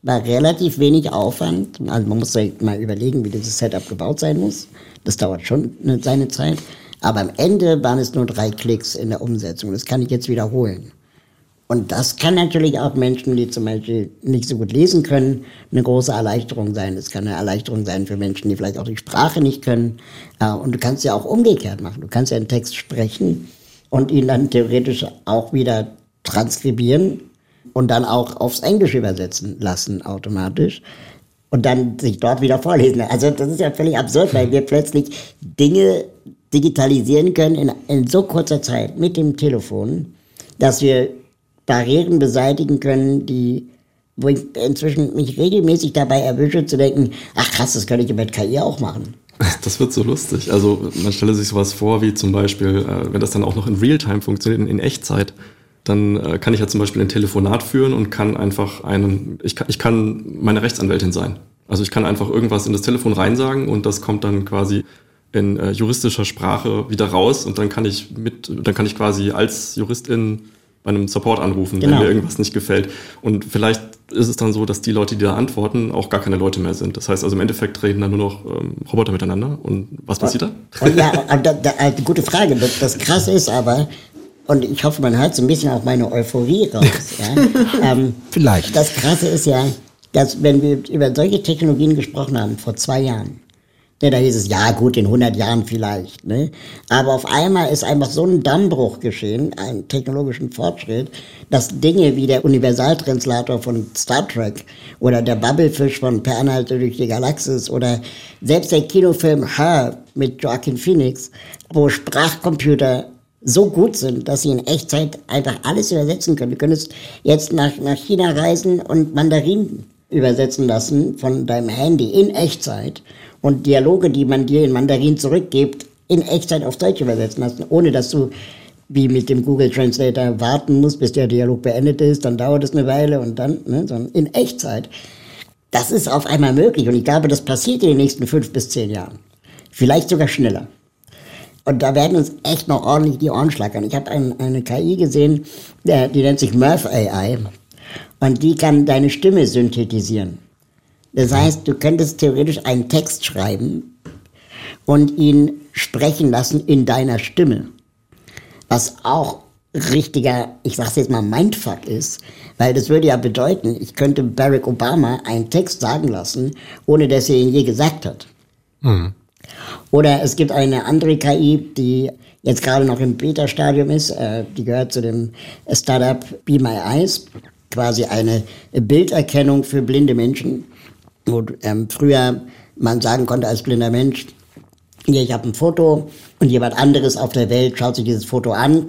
war relativ wenig Aufwand. Also man muss halt mal überlegen, wie dieses Setup gebaut sein muss. Das dauert schon seine Zeit. Aber am Ende waren es nur drei Klicks in der Umsetzung. Das kann ich jetzt wiederholen. Und das kann natürlich auch Menschen, die zum Beispiel nicht so gut lesen können, eine große Erleichterung sein. Es kann eine Erleichterung sein für Menschen, die vielleicht auch die Sprache nicht können. Äh, und du kannst ja auch umgekehrt machen. Du kannst ja einen Text sprechen und ihn dann theoretisch auch wieder transkribieren und dann auch aufs Englische übersetzen lassen automatisch und dann sich dort wieder vorlesen. Also das ist ja völlig absurd, weil wir plötzlich Dinge digitalisieren können in, in so kurzer Zeit mit dem Telefon, dass wir Barrieren beseitigen können, die wo ich inzwischen mich regelmäßig dabei erwische zu denken, ach krass, das könnte ich mit KI auch machen. Das wird so lustig. Also man stelle sich sowas vor, wie zum Beispiel, äh, wenn das dann auch noch in Realtime funktioniert, in, in Echtzeit, dann äh, kann ich ja zum Beispiel ein Telefonat führen und kann einfach einen, ich kann, ich kann meine Rechtsanwältin sein. Also ich kann einfach irgendwas in das Telefon reinsagen und das kommt dann quasi in äh, juristischer Sprache wieder raus und dann kann ich mit, dann kann ich quasi als Juristin bei einem Support anrufen, genau. wenn mir irgendwas nicht gefällt. Und vielleicht ist es dann so, dass die Leute, die da antworten, auch gar keine Leute mehr sind. Das heißt also im Endeffekt reden dann nur noch ähm, Roboter miteinander. Und was passiert da? Und ja, da, da, gute Frage. Das, das Krasse ist aber, und ich hoffe, man hört so ein bisschen auch meine Euphorie raus. ja. ähm, Vielleicht. Das Krasse ist ja, dass wenn wir über solche Technologien gesprochen haben, vor zwei Jahren, Ne, da hieß es, ja gut, in 100 Jahren vielleicht. Ne? Aber auf einmal ist einfach so ein Dammbruch geschehen, ein technologischen Fortschritt, dass Dinge wie der Universaltranslator von Star Trek oder der Bubblefish von Per Anhalte durch die Galaxis oder selbst der Kinofilm Her mit Joaquin Phoenix, wo Sprachcomputer so gut sind, dass sie in Echtzeit einfach alles übersetzen können. Du könntest jetzt nach, nach China reisen und Mandarin übersetzen lassen von deinem Handy in Echtzeit und Dialoge, die man dir in Mandarin zurückgibt, in Echtzeit auf Deutsch übersetzen lassen, ohne dass du wie mit dem Google Translator warten musst, bis der Dialog beendet ist, dann dauert es eine Weile und dann, ne, sondern in Echtzeit. Das ist auf einmal möglich und ich glaube, das passiert in den nächsten fünf bis zehn Jahren. Vielleicht sogar schneller. Und da werden uns echt noch ordentlich die Ohren schlackern. Ich habe ein, eine KI gesehen, die nennt sich Murph AI. Und die kann deine Stimme synthetisieren. Das heißt, du könntest theoretisch einen Text schreiben und ihn sprechen lassen in deiner Stimme. Was auch richtiger, ich sag's jetzt mal, Mindfuck ist, weil das würde ja bedeuten, ich könnte Barack Obama einen Text sagen lassen, ohne dass er ihn je gesagt hat. Mhm. Oder es gibt eine andere KI, die jetzt gerade noch im Beta-Stadium ist, äh, die gehört zu dem Startup Be My Eyes, quasi eine Bilderkennung für blinde Menschen wo ähm, früher man sagen konnte als blinder Mensch, hier, ich habe ein Foto und jemand anderes auf der Welt schaut sich dieses Foto an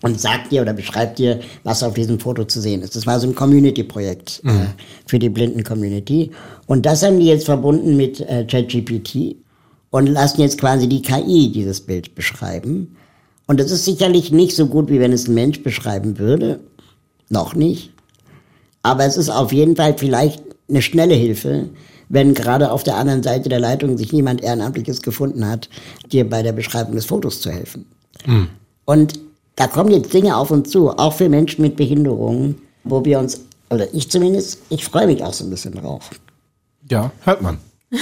und sagt dir oder beschreibt dir, was auf diesem Foto zu sehen ist. Das war so ein Community-Projekt äh, mhm. äh, für die blinden Community. Und das haben die jetzt verbunden mit äh, ChatGPT und lassen jetzt quasi die KI dieses Bild beschreiben. Und das ist sicherlich nicht so gut, wie wenn es ein Mensch beschreiben würde. Noch nicht. Aber es ist auf jeden Fall vielleicht eine schnelle Hilfe, wenn gerade auf der anderen Seite der Leitung sich niemand Ehrenamtliches gefunden hat, dir bei der Beschreibung des Fotos zu helfen. Mhm. Und da kommen jetzt Dinge auf uns zu, auch für Menschen mit Behinderungen, wo wir uns, oder ich zumindest, ich freue mich auch so ein bisschen drauf. Ja, hört man.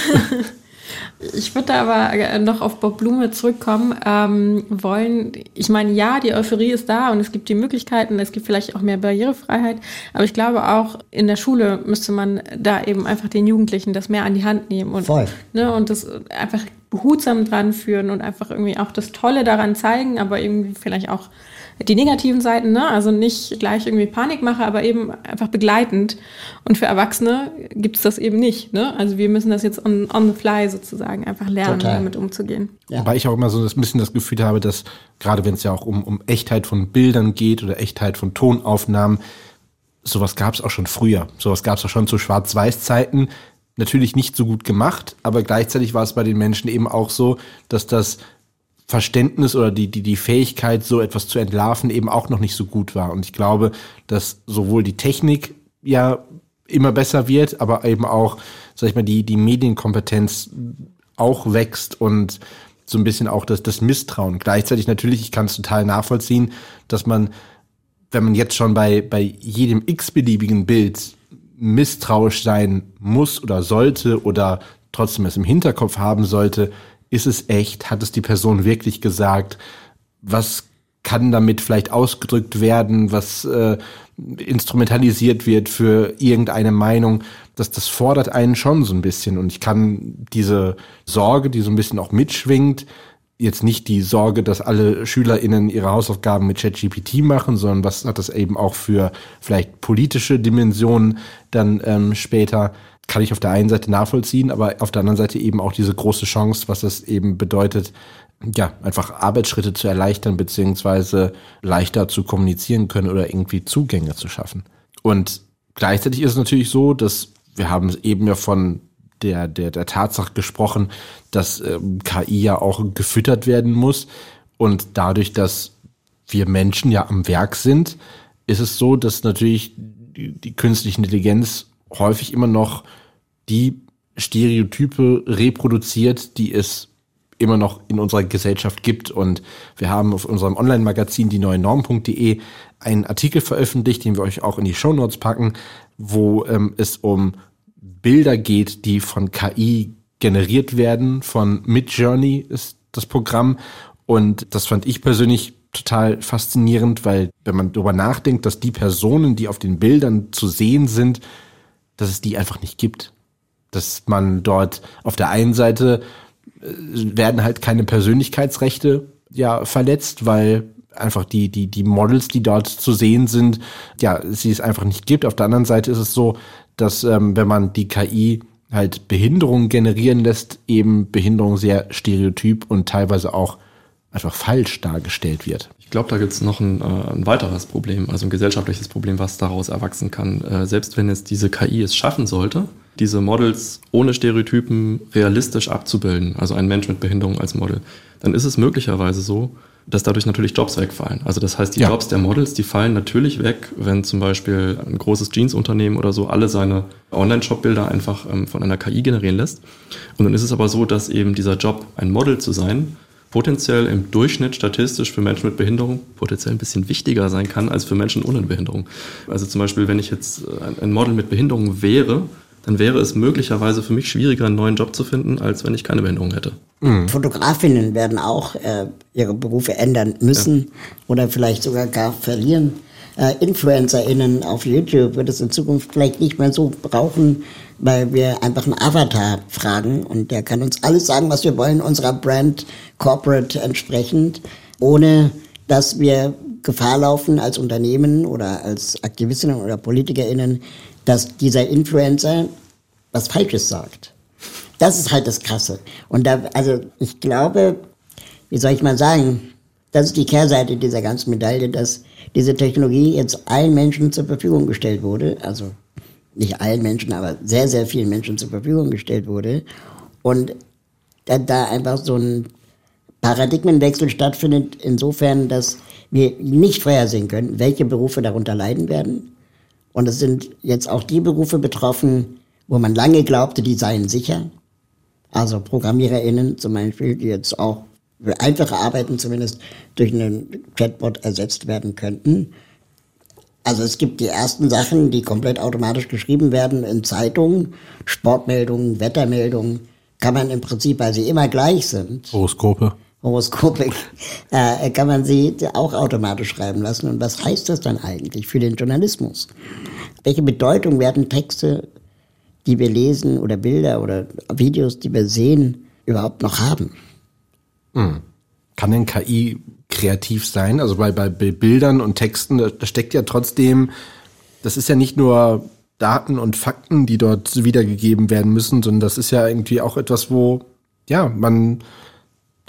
Ich würde aber äh, noch auf Bob Blume zurückkommen ähm, wollen. Ich meine, ja, die Euphorie ist da und es gibt die Möglichkeiten, es gibt vielleicht auch mehr Barrierefreiheit, aber ich glaube auch in der Schule müsste man da eben einfach den Jugendlichen das mehr an die Hand nehmen und, Voll. Ne, und das einfach behutsam dran führen und einfach irgendwie auch das Tolle daran zeigen, aber irgendwie vielleicht auch die negativen Seiten, ne? also nicht gleich irgendwie Panikmache, aber eben einfach begleitend. Und für Erwachsene gibt es das eben nicht. Ne? Also wir müssen das jetzt on, on the fly sozusagen einfach lernen, Total. damit umzugehen. Ja. Wobei ich auch immer so ein bisschen das Gefühl habe, dass gerade wenn es ja auch um, um Echtheit von Bildern geht oder Echtheit von Tonaufnahmen, sowas gab es auch schon früher. Sowas gab es auch schon zu Schwarz-Weiß-Zeiten. Natürlich nicht so gut gemacht, aber gleichzeitig war es bei den Menschen eben auch so, dass das Verständnis oder die, die, die Fähigkeit, so etwas zu entlarven, eben auch noch nicht so gut war. Und ich glaube, dass sowohl die Technik ja immer besser wird, aber eben auch, sag ich mal, die, die Medienkompetenz auch wächst und so ein bisschen auch das, das Misstrauen. Gleichzeitig natürlich, ich kann es total nachvollziehen, dass man, wenn man jetzt schon bei, bei jedem x-beliebigen Bild misstrauisch sein muss oder sollte oder trotzdem es im Hinterkopf haben sollte, ist es echt? Hat es die Person wirklich gesagt? Was kann damit vielleicht ausgedrückt werden, was äh, instrumentalisiert wird für irgendeine Meinung, dass das fordert einen schon so ein bisschen. Und ich kann diese Sorge, die so ein bisschen auch mitschwingt, jetzt nicht die Sorge, dass alle SchülerInnen ihre Hausaufgaben mit ChatGPT machen, sondern was hat das eben auch für vielleicht politische Dimensionen dann ähm, später kann ich auf der einen Seite nachvollziehen, aber auf der anderen Seite eben auch diese große Chance, was es eben bedeutet, ja, einfach Arbeitsschritte zu erleichtern, beziehungsweise leichter zu kommunizieren können oder irgendwie Zugänge zu schaffen. Und gleichzeitig ist es natürlich so, dass wir haben eben ja von der, der, der Tatsache gesprochen, dass ähm, KI ja auch gefüttert werden muss. Und dadurch, dass wir Menschen ja am Werk sind, ist es so, dass natürlich die, die künstliche Intelligenz häufig immer noch die Stereotype reproduziert, die es immer noch in unserer Gesellschaft gibt. Und wir haben auf unserem Online-Magazin die neue Norm.de einen Artikel veröffentlicht, den wir euch auch in die Show Notes packen, wo ähm, es um Bilder geht, die von KI generiert werden. Von Midjourney ist das Programm. Und das fand ich persönlich total faszinierend, weil wenn man darüber nachdenkt, dass die Personen, die auf den Bildern zu sehen sind, dass es die einfach nicht gibt. Dass man dort auf der einen Seite äh, werden halt keine Persönlichkeitsrechte ja verletzt, weil einfach die, die, die Models, die dort zu sehen sind, ja, sie es einfach nicht gibt. Auf der anderen Seite ist es so, dass ähm, wenn man die KI halt Behinderungen generieren lässt, eben Behinderung sehr stereotyp und teilweise auch einfach falsch dargestellt wird. Ich glaube, da gibt es noch ein, äh, ein, weiteres Problem, also ein gesellschaftliches Problem, was daraus erwachsen kann. Äh, selbst wenn jetzt diese KI es schaffen sollte, diese Models ohne Stereotypen realistisch abzubilden, also ein Mensch mit Behinderung als Model, dann ist es möglicherweise so, dass dadurch natürlich Jobs wegfallen. Also das heißt, die ja. Jobs der Models, die fallen natürlich weg, wenn zum Beispiel ein großes Jeansunternehmen oder so alle seine Online-Shop-Bilder einfach ähm, von einer KI generieren lässt. Und dann ist es aber so, dass eben dieser Job, ein Model zu sein, potenziell im Durchschnitt statistisch für Menschen mit Behinderung potenziell ein bisschen wichtiger sein kann als für Menschen ohne Behinderung. Also zum Beispiel, wenn ich jetzt äh, ein Model mit Behinderung wäre, dann wäre es möglicherweise für mich schwieriger, einen neuen Job zu finden, als wenn ich keine Behinderung hätte. Mhm. Fotografinnen werden auch äh, ihre Berufe ändern müssen ja. oder vielleicht sogar gar verlieren. Äh, InfluencerInnen auf YouTube wird es in Zukunft vielleicht nicht mehr so brauchen, weil wir einfach einen Avatar fragen und der kann uns alles sagen, was wir wollen, unserer Brand Corporate entsprechend, ohne dass wir Gefahr laufen als Unternehmen oder als Aktivistinnen oder PolitikerInnen, dass dieser Influencer was Falsches sagt. Das ist halt das Krasse. Und da, also ich glaube, wie soll ich mal sagen, das ist die Kehrseite dieser ganzen Medaille, dass diese Technologie jetzt allen Menschen zur Verfügung gestellt wurde. Also nicht allen Menschen, aber sehr, sehr vielen Menschen zur Verfügung gestellt wurde. Und da, einfach so ein Paradigmenwechsel stattfindet, insofern, dass wir nicht vorhersehen können, welche Berufe darunter leiden werden und es sind jetzt auch die Berufe betroffen, wo man lange glaubte, die seien sicher. Also ProgrammiererInnen zum Beispiel, die jetzt auch für einfache Arbeiten zumindest durch einen Chatbot ersetzt werden könnten. Also es gibt die ersten Sachen, die komplett automatisch geschrieben werden in Zeitungen, Sportmeldungen, Wettermeldungen, kann man im Prinzip, weil sie immer gleich sind. Horoskope. Horoskopik, äh, kann man sie auch automatisch schreiben lassen. Und was heißt das dann eigentlich für den Journalismus? Welche Bedeutung werden Texte, die wir lesen oder Bilder oder Videos, die wir sehen, überhaupt noch haben? Hm. Kann denn KI kreativ sein? Also bei, bei Bildern und Texten, da steckt ja trotzdem, das ist ja nicht nur Daten und Fakten, die dort wiedergegeben werden müssen, sondern das ist ja irgendwie auch etwas, wo, ja, man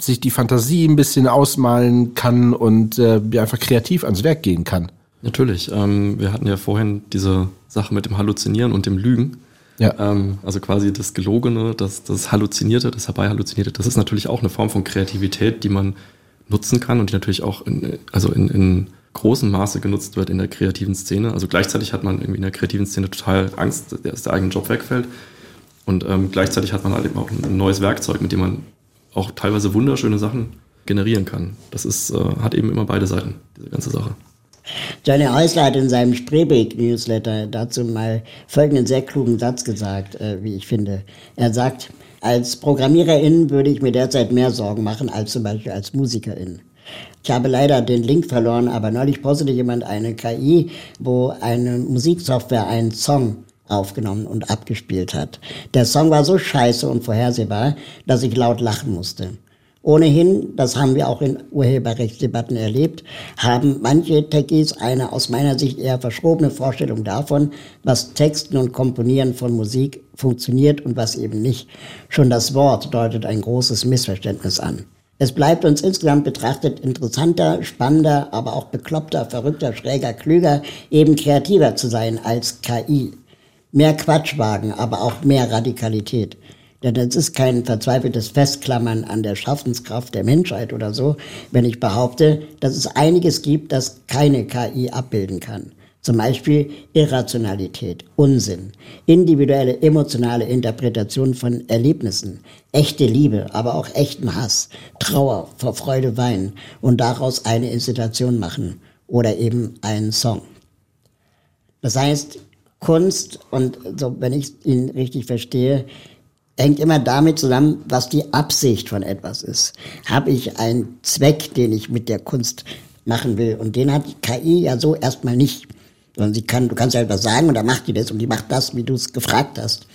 sich die Fantasie ein bisschen ausmalen kann und äh, einfach kreativ ans Werk gehen kann. Natürlich. Ähm, wir hatten ja vorhin diese Sache mit dem Halluzinieren und dem Lügen. Ja. Ähm, also quasi das Gelogene, das, das Halluzinierte, das Herbeihalluzinierte, das ist natürlich auch eine Form von Kreativität, die man nutzen kann und die natürlich auch in, also in, in großem Maße genutzt wird in der kreativen Szene. Also gleichzeitig hat man irgendwie in der kreativen Szene total Angst, dass der eigene Job wegfällt. Und ähm, gleichzeitig hat man halt eben auch ein neues Werkzeug, mit dem man auch teilweise wunderschöne Sachen generieren kann. Das ist, äh, hat eben immer beide Seiten, diese ganze Sache. Johnny Häusler hat in seinem Spreebeek-Newsletter dazu mal folgenden sehr klugen Satz gesagt, äh, wie ich finde. Er sagt, als Programmiererin würde ich mir derzeit mehr Sorgen machen als zum Beispiel als Musikerin. Ich habe leider den Link verloren, aber neulich postete jemand eine KI, wo eine Musiksoftware einen Song aufgenommen und abgespielt hat. Der Song war so scheiße und vorhersehbar, dass ich laut lachen musste. Ohnehin, das haben wir auch in Urheberrechtsdebatten erlebt, haben manche Techies eine aus meiner Sicht eher verschrobene Vorstellung davon, was Texten und Komponieren von Musik funktioniert und was eben nicht. Schon das Wort deutet ein großes Missverständnis an. Es bleibt uns insgesamt betrachtet interessanter, spannender, aber auch bekloppter, verrückter, schräger, klüger, eben kreativer zu sein als KI mehr Quatsch wagen, aber auch mehr Radikalität. Denn es ist kein verzweifeltes Festklammern an der Schaffenskraft der Menschheit oder so, wenn ich behaupte, dass es einiges gibt, das keine KI abbilden kann. Zum Beispiel Irrationalität, Unsinn, individuelle emotionale Interpretation von Erlebnissen, echte Liebe, aber auch echten Hass, Trauer, vor Freude weinen und daraus eine Institution machen oder eben einen Song. Das heißt, Kunst und so, wenn ich ihn richtig verstehe, hängt immer damit zusammen, was die Absicht von etwas ist. Habe ich einen Zweck, den ich mit der Kunst machen will? Und den hat die KI ja so erstmal nicht. Sondern sie kann, du kannst halt was sagen und dann macht die das und die macht das, wie du es gefragt hast.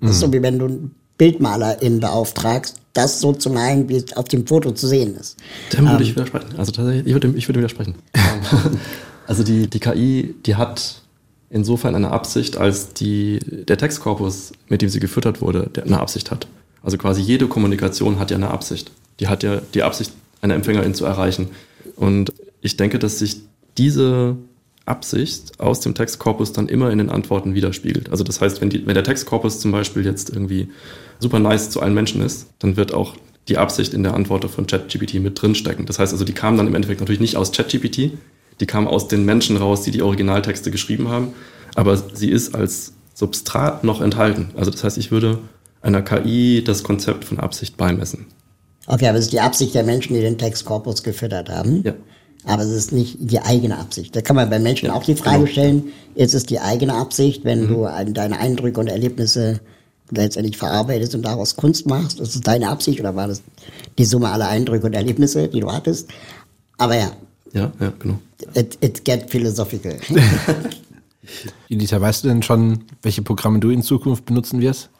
Das ist so wie wenn du einen Bildmalerin beauftragst, das so zu malen, wie es auf dem Foto zu sehen ist. Dem würde ich widersprechen. Also tatsächlich, ich würde, ich würde widersprechen. also die, die KI, die hat insofern eine Absicht, als die, der Textkorpus, mit dem sie gefüttert wurde, eine Absicht hat. Also quasi jede Kommunikation hat ja eine Absicht. Die hat ja die Absicht, eine Empfängerin zu erreichen. Und ich denke, dass sich diese Absicht aus dem Textkorpus dann immer in den Antworten widerspiegelt. Also das heißt, wenn, die, wenn der Textkorpus zum Beispiel jetzt irgendwie super nice zu allen Menschen ist, dann wird auch die Absicht in der Antwort von ChatGPT mit drinstecken. Das heißt also, die kam dann im Endeffekt natürlich nicht aus ChatGPT, die kam aus den Menschen raus, die die Originaltexte geschrieben haben, aber sie ist als Substrat noch enthalten. Also das heißt, ich würde einer KI das Konzept von Absicht beimessen. Okay, aber es ist die Absicht der Menschen, die den Textkorpus gefüttert haben. Ja. Aber es ist nicht die eigene Absicht. Da kann man bei Menschen Ja, auch die Frage genau. stellen, ist es die eigene Absicht, wenn Mhm. du ein- deine Eindrücke und Erlebnisse letztendlich verarbeitest und daraus Kunst machst? Ist es deine Absicht oder war das die Summe aller Eindrücke und Erlebnisse, die du hattest? Aber ja, Ja, ja, genau. it, it get philosophical. Elita, weißt du denn schon, welche Programme du in Zukunft benutzen wirst?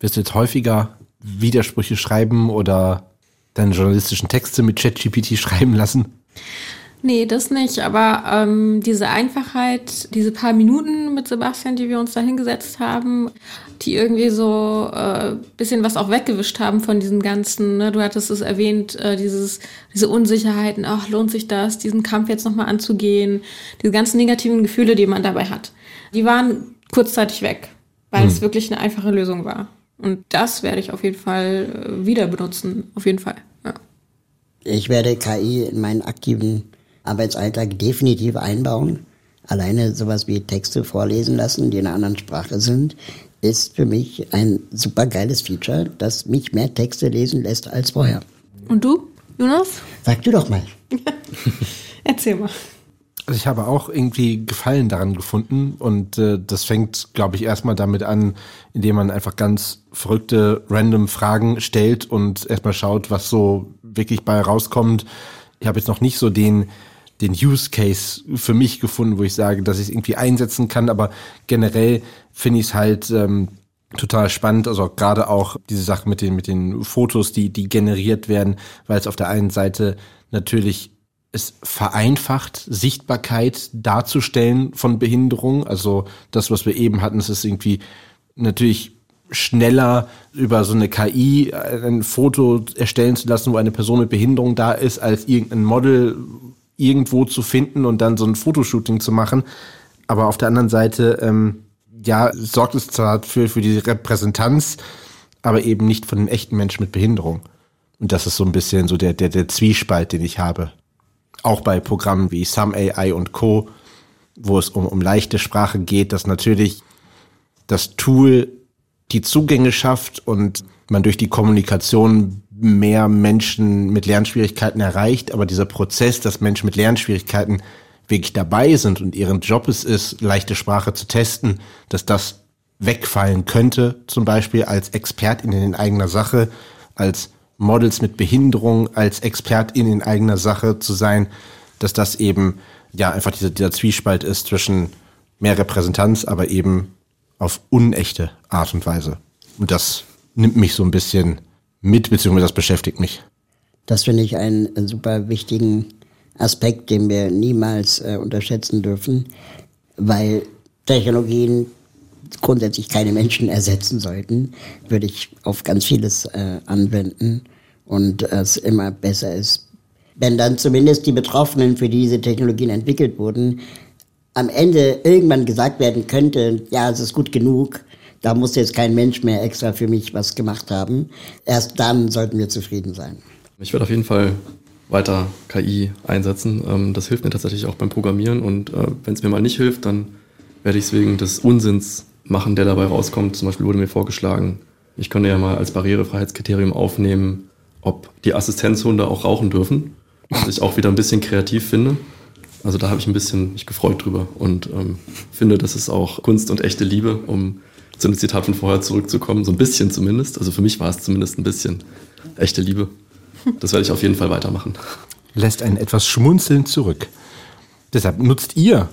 Wirst du jetzt häufiger Widersprüche schreiben oder deine journalistischen Texte mit ChatGPT schreiben lassen? Nee, das nicht. Aber ähm, diese Einfachheit, diese paar Minuten mit Sebastian, die wir uns da hingesetzt haben, die irgendwie so äh, bisschen was auch weggewischt haben von diesem ganzen, ne? du hattest es erwähnt, äh, dieses, diese Unsicherheiten, ach, lohnt sich das, diesen Kampf jetzt nochmal anzugehen, diese ganzen negativen Gefühle, die man dabei hat, die waren kurzzeitig weg, weil es wirklich eine einfache Lösung war. Und das werde ich auf jeden Fall äh, wieder benutzen, auf jeden Fall. Ja. Ich werde KI in meinen aktiven Arbeitsalltag definitiv einbauen. Alleine sowas wie Texte vorlesen lassen, die in einer anderen Sprache sind, ist für mich ein super geiles Feature, das mich mehr Texte lesen lässt als vorher. Und du, Jonas? Sag du doch mal. Erzähl mal. Also ich habe auch irgendwie Gefallen daran gefunden und äh, das fängt, glaube ich, erstmal damit an, indem man einfach ganz verrückte, random Fragen stellt und erstmal schaut, was so wirklich bei rauskommt. Ich habe jetzt noch nicht so den den Use Case für mich gefunden, wo ich sage, dass ich es irgendwie einsetzen kann, aber generell finde ich es halt ähm, total spannend, also gerade auch diese Sache mit den mit den Fotos, die die generiert werden, weil es auf der einen Seite natürlich es vereinfacht, Sichtbarkeit darzustellen von Behinderung. Also das, was wir eben hatten, es ist irgendwie natürlich schneller über so eine KI ein Foto erstellen zu lassen, wo eine Person mit Behinderung da ist, als irgendein Model irgendwo zu finden und dann so ein Fotoshooting zu machen. Aber auf der anderen Seite, ähm, ja, sorgt es zwar für, für die Repräsentanz, aber eben nicht von dem echten Menschen mit Behinderung. Und das ist so ein bisschen so der, der, der Zwiespalt, den ich habe auch bei Programmen wie Some AI und Co., wo es um, um leichte Sprache geht, dass natürlich das Tool die Zugänge schafft und man durch die Kommunikation mehr Menschen mit Lernschwierigkeiten erreicht, aber dieser Prozess, dass Menschen mit Lernschwierigkeiten wirklich dabei sind und ihren Job es ist, leichte Sprache zu testen, dass das wegfallen könnte, zum Beispiel als Expertin in eigener Sache, als Models mit Behinderung, als Expertin in eigener Sache zu sein, dass das eben ja einfach dieser, dieser Zwiespalt ist zwischen mehr Repräsentanz, aber eben auf unechte Art und Weise. Und das nimmt mich so ein bisschen mit, beziehungsweise das beschäftigt mich. Das finde ich einen super wichtigen Aspekt, den wir niemals äh, unterschätzen dürfen, weil Technologien grundsätzlich keine Menschen ersetzen sollten, würde ich auf ganz vieles äh, anwenden und es immer besser ist, wenn dann zumindest die Betroffenen, für die diese Technologien entwickelt wurden, am Ende irgendwann gesagt werden könnte, ja, es ist gut genug, da muss jetzt kein Mensch mehr extra für mich was gemacht haben. Erst dann sollten wir zufrieden sein. Ich werde auf jeden Fall weiter KI einsetzen. Ähm, das hilft mir tatsächlich auch beim Programmieren und äh, wenn es mir mal nicht hilft, dann werde ich es wegen des Unsinns machen, der dabei rauskommt. Zum Beispiel wurde mir vorgeschlagen, ich könnte ja mal als Barrierefreiheitskriterium aufnehmen, ob die Assistenzhunde auch rauchen dürfen, was ich auch wieder ein bisschen kreativ finde. Also da habe ich ein bisschen mich gefreut drüber und ähm, finde, das ist auch Kunst und echte Liebe, um zu einem Zitat von vorher zurückzukommen, so ein bisschen zumindest. Also für mich war es zumindest ein bisschen echte Liebe. Das werde ich auf jeden Fall weitermachen. Lässt einen etwas schmunzeln zurück. Deshalb nutzt ihr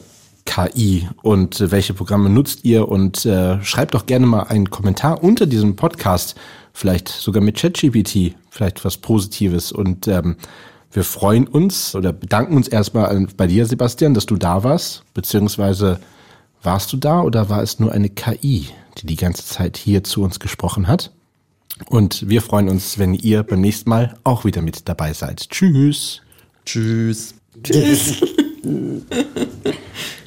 KI und äh, welche Programme nutzt ihr und äh, schreibt doch gerne mal einen Kommentar unter diesem Podcast, vielleicht sogar mit ChatGPT, vielleicht was Positives und ähm, wir freuen uns oder bedanken uns erstmal bei dir, Sebastian, dass du da warst, beziehungsweise warst du da oder war es nur eine KI, die die ganze Zeit hier zu uns gesprochen hat? Und wir freuen uns, wenn ihr beim nächsten Mal auch wieder mit dabei seid. Tschüss. Tschüss. Tschüss.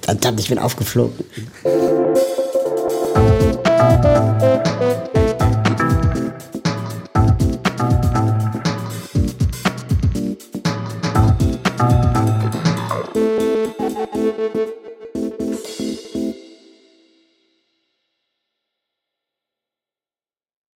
Verdammt, ich bin aufgeflogen.